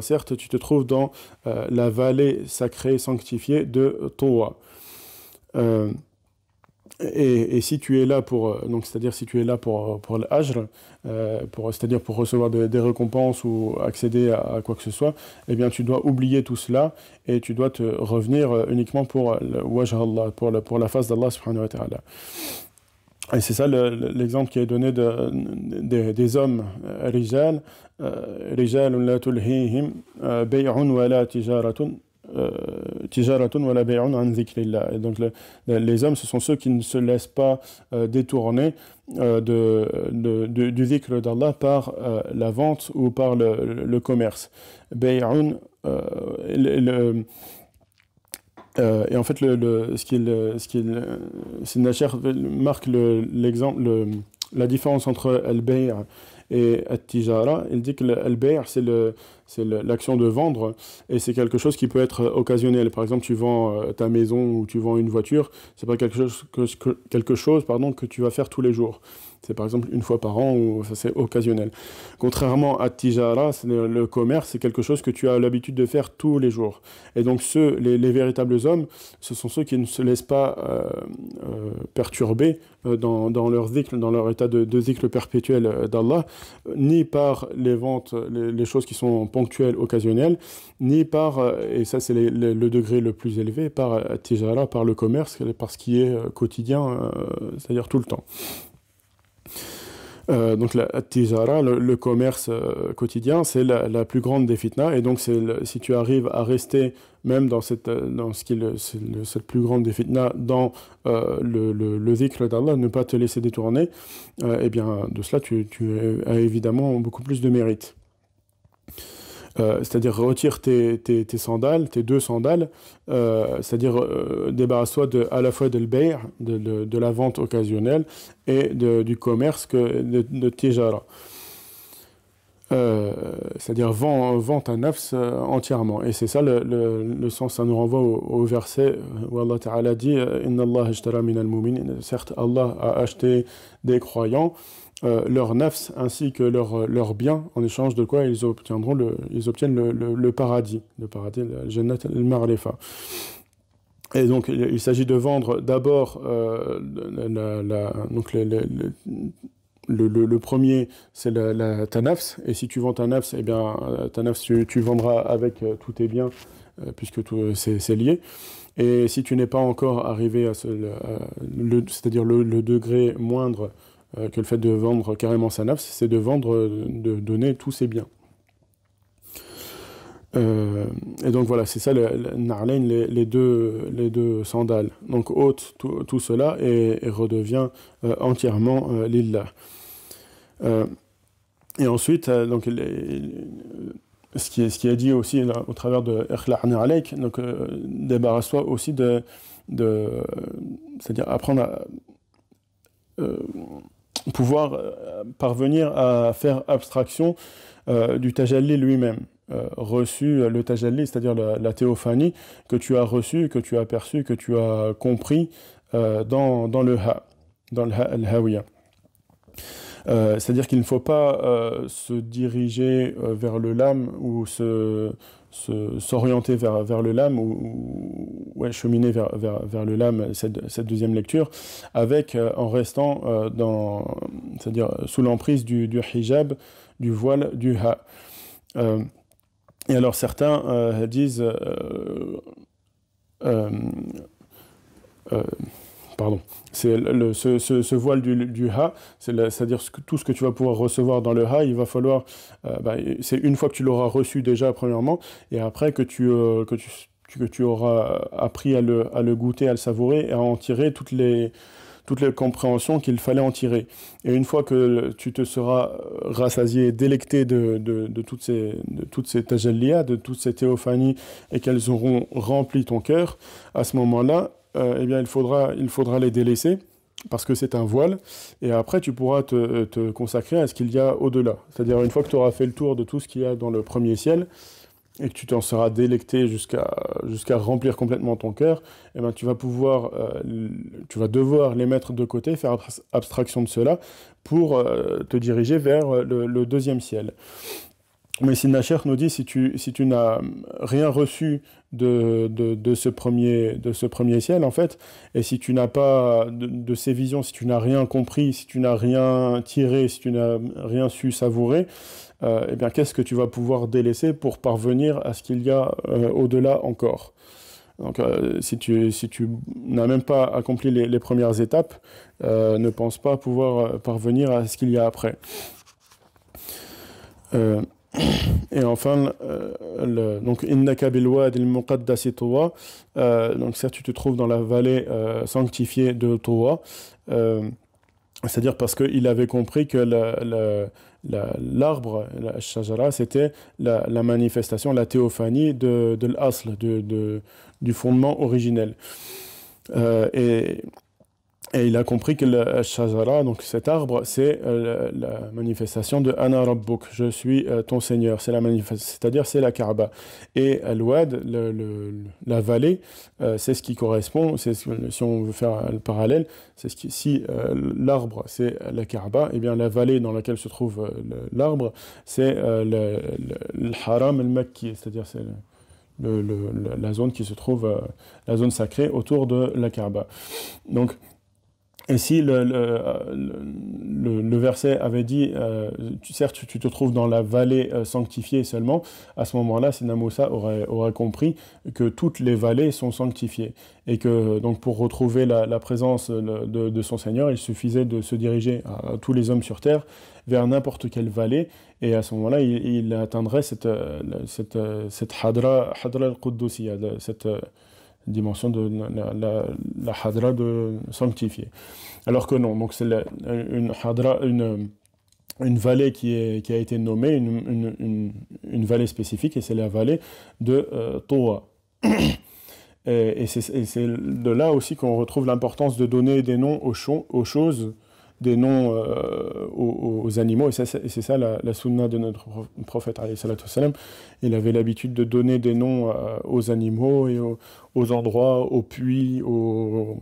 certes, tu te trouves dans euh, la vallée sacrée, sanctifiée de Toa. Euh, et, si tu es là pour, euh, donc c'est-à-dire si tu es là pour, pour l'ajr, euh, pour, c'est-à-dire pour recevoir des récompenses ou accéder à, quoi que ce soit, eh bien tu dois oublier tout cela et tu dois te revenir euh, uniquement pour le Allah, pour la, pour la face d'Allah subhanahu wa ta'ala. Et c'est ça l'exemple qui est donné de, des hommes, rijal, rijal la tulhihim bay'un wa la tijaratun et donc les hommes, ce sont ceux qui ne se laissent pas euh, détourner euh, de, du zikr d'Allah par euh, la vente ou par le, le commerce. Bay'un, et en fait, le, ce qu'il ce qu'il marque l'exemple, la différence entre al-bay' et at-tijara. Il dit que le c'est l'action de vendre et c'est quelque chose qui peut être occasionnel. Par exemple, tu vends euh, ta maison ou tu vends une voiture, c'est pas quelque chose que, quelque chose pardon que tu vas faire tous les jours. C'est par exemple une fois par an ou c'est occasionnel. Contrairement à Tijara, le commerce, c'est quelque chose que tu as l'habitude de faire tous les jours. Et donc ceux, les, véritables hommes, ce sont ceux qui ne se laissent pas euh, euh, perturber euh, dans, leur dans leur état de, de perpétuel d'Allah, ni par les ventes, les, choses qui sont ponctuelles, occasionnelles, ni par, et ça c'est le degré le plus élevé, par Tijara, par le commerce, par ce qui est quotidien, c'est-à-dire tout le temps. Euh, donc la le, commerce euh, quotidien, c'est la, plus grande des. Et donc si tu arrives à rester même dans, cette, euh, plus grande des dans le, le, zikr d'Allah, ne pas te laisser détourner, eh bien de cela tu as évidemment beaucoup plus de mérite. Euh, c'est-à-dire retire tes, tes, tes, sandales, tes deux sandales, euh, c'est-à-dire euh, débarrasse-toi à la fois de l'bayr, de, de, la vente occasionnelle, et de, du commerce que, de, de tijara. C'est-à-dire vend, vend nafs entièrement. Et c'est ça le, le, le, sens, ça nous renvoie au, verset où Allah Ta'ala dit Inna Allah min al Certes, Allah a acheté des croyants euh, leur nafs ainsi que leurs leur biens, en échange de quoi ils obtiendront le, ils obtiennent le, le, paradis, le paradis, le Jannat al-Marlefa. Et donc il s'agit de vendre d'abord euh, donc le, le, le, premier, c'est la, la, ta nafs, et si tu vends ta nafs, eh bien, ta nafs, tu, vendras avec euh, tous tes biens, euh, puisque c'est lié. Et si tu n'es pas encore arrivé à ce, c'est-à-dire le, le, degré moindre euh, que le fait de vendre carrément sa nafs, c'est de vendre, de donner tous ses biens. Euh, et donc voilà, c'est ça le, les, deux, les deux sandales. Donc ôte tout, tout cela et, redevient euh, entièrement lillah. et ensuite, donc, ce, qui est, ce qui dit aussi au travers de Ikhla'na alayk, donc débarrasse-toi aussi de, de c'est-à-dire apprendre à pouvoir euh, parvenir à faire abstraction euh, du tajalli lui-même. Euh, reçu le tajalli, c'est-à-dire la, théophanie que tu as reçu, que tu as perçu, que tu as compris dans, dans le ha, dans le ha, c'est-à-dire qu'il ne faut pas se diriger vers le lam ou se, s'orienter vers, vers le lame ou, ouais, cheminer vers, vers, vers le lame, cette, cette, deuxième lecture, avec euh, en restant euh, dans, c'est-à-dire sous l'emprise du, du, hijab, du voile, du ha. Euh, et alors certains disent c'est le, ce, ce, voile du, du ha, c'est-à-dire tout ce que tu vas pouvoir recevoir dans le ha, il va falloir, euh, bah, c'est une fois que tu l'auras reçu déjà premièrement, et après que tu, euh, que tu, que tu auras appris à le, à le goûter, à le savourer, et à en tirer toutes les, toutes les compréhensions qu'il fallait en tirer. Et une fois que tu te seras rassasié, délecté de, de, toutes ces, de toutes ces de toutes ces théophanies, et qu'elles auront rempli ton cœur, à ce moment-là, euh, eh bien, il faudra, il faudra les délaisser parce que c'est un voile, et après tu pourras te, consacrer à ce qu'il y a au-delà. C'est-à-dire une fois que tu auras fait le tour de tout ce qu'il y a dans le premier ciel, et que tu t'en seras délecté jusqu'à remplir complètement ton cœur, eh ben, tu vas pouvoir, euh, tu vas devoir les mettre de côté, faire abstraction de cela pour euh, te diriger vers le, deuxième ciel. Mais Sinacher nous dit si tu, si tu n'as rien reçu de, de, ce premier, de ce premier ciel, en fait, et si tu n'as pas de, ces visions, si tu n'as rien compris, si tu n'as rien tiré, si tu n'as rien su savourer, euh, eh bien, qu'est-ce que tu vas pouvoir délaisser pour parvenir à ce qu'il y a euh, au-delà encore? Donc, euh, si tu, si tu n'as même pas accompli les, premières étapes, ne pense pas pouvoir parvenir à ce qu'il y a après. Et enfin, euh, le, donc Innaka bilwad il muqaddasi Towa, donc certes tu te trouves dans la vallée euh, sanctifiée de Towa, euh, c'est-à-dire parce qu'il avait compris que l'arbre, la, shajara, c'était la, manifestation, la théophanie de, de l'asl, du fondement originel. Euh, et et il a compris que le shajara, donc cet arbre, c'est euh, la manifestation de Ana Rabbuk, je suis euh, ton Seigneur, c'est la c'est-à-dire c'est la Kaaba. Et Al-Wad, le, le, la vallée, euh, c'est ce qui correspond, c'est ce, si on veut faire le parallèle, c'est si euh, l'arbre c'est la Kaaba, et eh bien la vallée dans laquelle se trouve euh, l'arbre, c'est euh, le, le, haram al-Makki, c'est-à-dire c'est le, la zone qui se trouve, la zone sacrée autour de la Kaaba. Donc, et si le, le, le, le, verset avait dit, euh, certes, tu te trouves dans la vallée euh, sanctifiée seulement, à ce moment-là, Sina Moussa aurait, aurait compris que toutes les vallées sont sanctifiées. Et que, donc, pour retrouver la, la présence de, de, son Seigneur, il suffisait de se diriger à, tous les hommes sur terre vers n'importe quelle vallée. Et à ce moment-là, il, atteindrait cette, cette, cette hadra, hadra al-Quddusiya, cette dimension de la, hadra de sanctifier. Alors que non, donc c'est une hadra, une, une vallée qui, est, qui a été nommée, une, une, une vallée spécifique, et c'est la vallée de euh, Toa. et, et c'est de là aussi qu'on retrouve l'importance de donner des noms aux choses des noms euh, aux, aux, animaux, et c'est ça la, la sunna de notre prophète, il avait l'habitude de donner des noms euh, aux animaux et aux, endroits, aux puits, aux,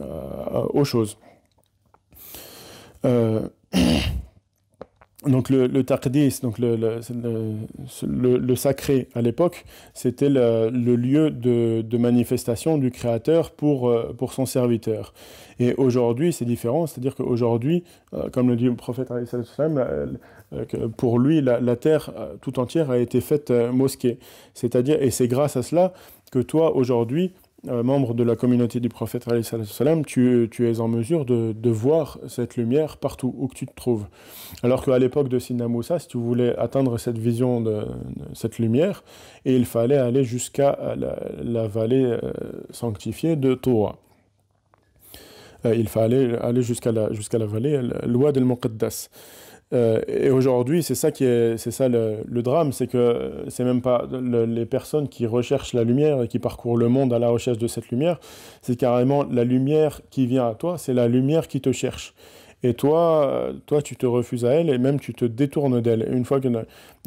euh, aux choses. Donc le, le donc le, le, le, sacré à l'époque, c'était le, lieu de, de, manifestation du Créateur pour, euh, pour son serviteur. Et aujourd'hui, c'est différent, c'est-à-dire qu'aujourd'hui, euh, comme le dit le prophète, euh, pour lui, la, la terre tout entière a été faite mosquée. C'est-à-dire, et c'est grâce à cela que toi, aujourd'hui, membre de la communauté du prophète, tu, tu, es en mesure de, voir cette lumière partout où que tu te trouves. Alors qu'à l'époque de Sina Moussa, si tu voulais atteindre cette vision de, cette lumière, et il fallait aller jusqu'à la, vallée euh, sanctifiée de Torah. Euh, il fallait aller jusqu'à la, la vallée, l'Ouad del-Muqaddas. Euh, et aujourd'hui, c'est ça qui est, c'est ça le, drame, c'est que c'est même pas le, les personnes qui recherchent la lumière et qui parcourent le monde à la recherche de cette lumière, c'est carrément la lumière qui vient à toi, c'est la lumière qui te cherche. Et toi, toi, tu te refuses à elle et même tu te détournes d'elle. Une fois qu'elle,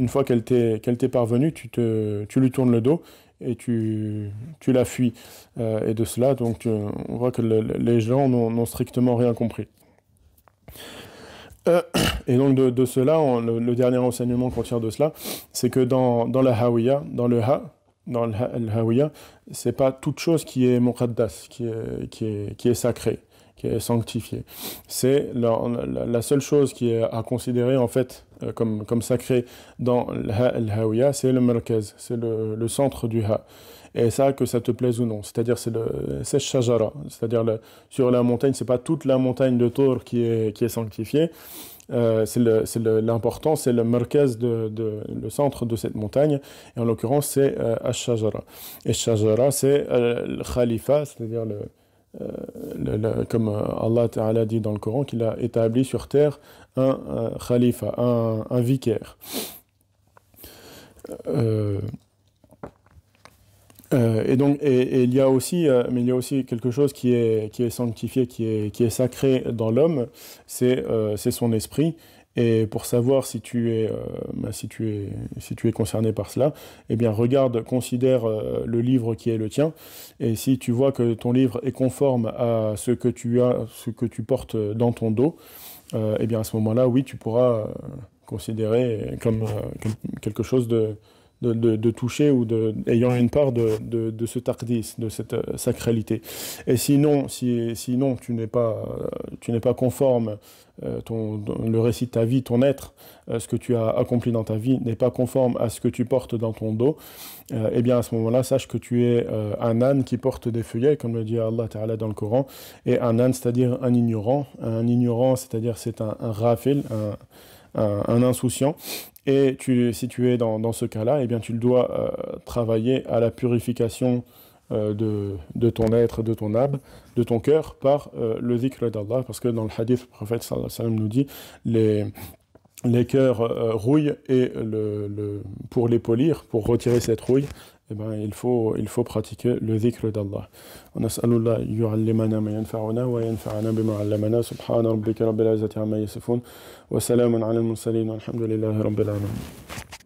fois qu'elle t'est, qu'elle t'est parvenue, tu te, tu lui tournes le dos et tu, tu la fuis. Euh, et de cela, donc, on voit que le, les gens n'ont strictement rien compris. Euh, et donc de, cela, le, dernier enseignement qu'on tire de cela, c'est que dans, dans la Hawiya, dans le Ha, dans le, ha, le Hawiya, c'est pas toute chose qui est muqaddas, qui est, qui est, qui est sacrée, qui est sanctifiée. C'est la, seule chose qui est à considérer en fait euh, comme, comme sacrée dans le Ha, le Hawiya, c'est le Merkaz, c'est le, le centre du Ha. Et ça que ça te plaise ou non. C'est à dire c'est le c'est shajara. C'est à dire sur la montagne c'est pas toute la montagne de Tour qui est qui est sanctifiée euh, c'est l'important c'est le marquez de, le centre de cette montagne. Et en l'occurrence c'est euh, shajara et shajara c'est euh, le khalifa c'est à dire le, le, comme Allah Ta'ala dit dans le Coran qu'il a établi sur terre un, khalifa un vicaire euh, Euh, et donc, et, il y a aussi, euh, mais il y a aussi quelque chose qui est, qui est sanctifié, qui est, qui est sacré dans l'homme, c'est euh, son esprit. Et pour savoir si tu es, bah, si tu es, si tu es concerné par cela, eh bien, regarde, considère le livre qui est le tien. Et si tu vois que ton livre est conforme à ce que tu as, ce que tu portes dans ton dos, eh bien, à ce moment-là, oui, tu pourras considérer comme quelque chose de, de, toucher ou de, ayant une part de, de, ce tardis, de cette euh, sacralité. Et sinon, si, sinon tu n'es pas, tu n'es pas conforme, euh, ton, le récit de ta vie, ton être, euh, ce que tu as accompli dans ta vie n'est pas conforme à ce que tu portes dans ton dos, eh bien à ce moment-là, sache que tu es un âne qui porte des feuillets, comme le dit Allah Ta'ala dans le Coran, et un âne, c'est-à-dire un ignorant, un ignorant, c'est-à-dire c'est un, un rafil, un, un insouciant, et si tu es dans, ce cas-là, eh bien, tu dois euh, travailler à la purification euh, de, ton être, de ton âme, de ton cœur, par euh, le zikr d'Allah. Parce que dans le hadith, le prophète nous dit les, les cœurs rouillent et pour les polir, pour retirer cette rouille, eh ben, il, faut, il faut pratiquer le zikr d'Allah. ونسأل الله يعلمنا ما ينفعنا وينفعنا بما علمنا سبحان ربك رب العزة عما يصفون وسلام على المرسلين والحمد لله رب العالمين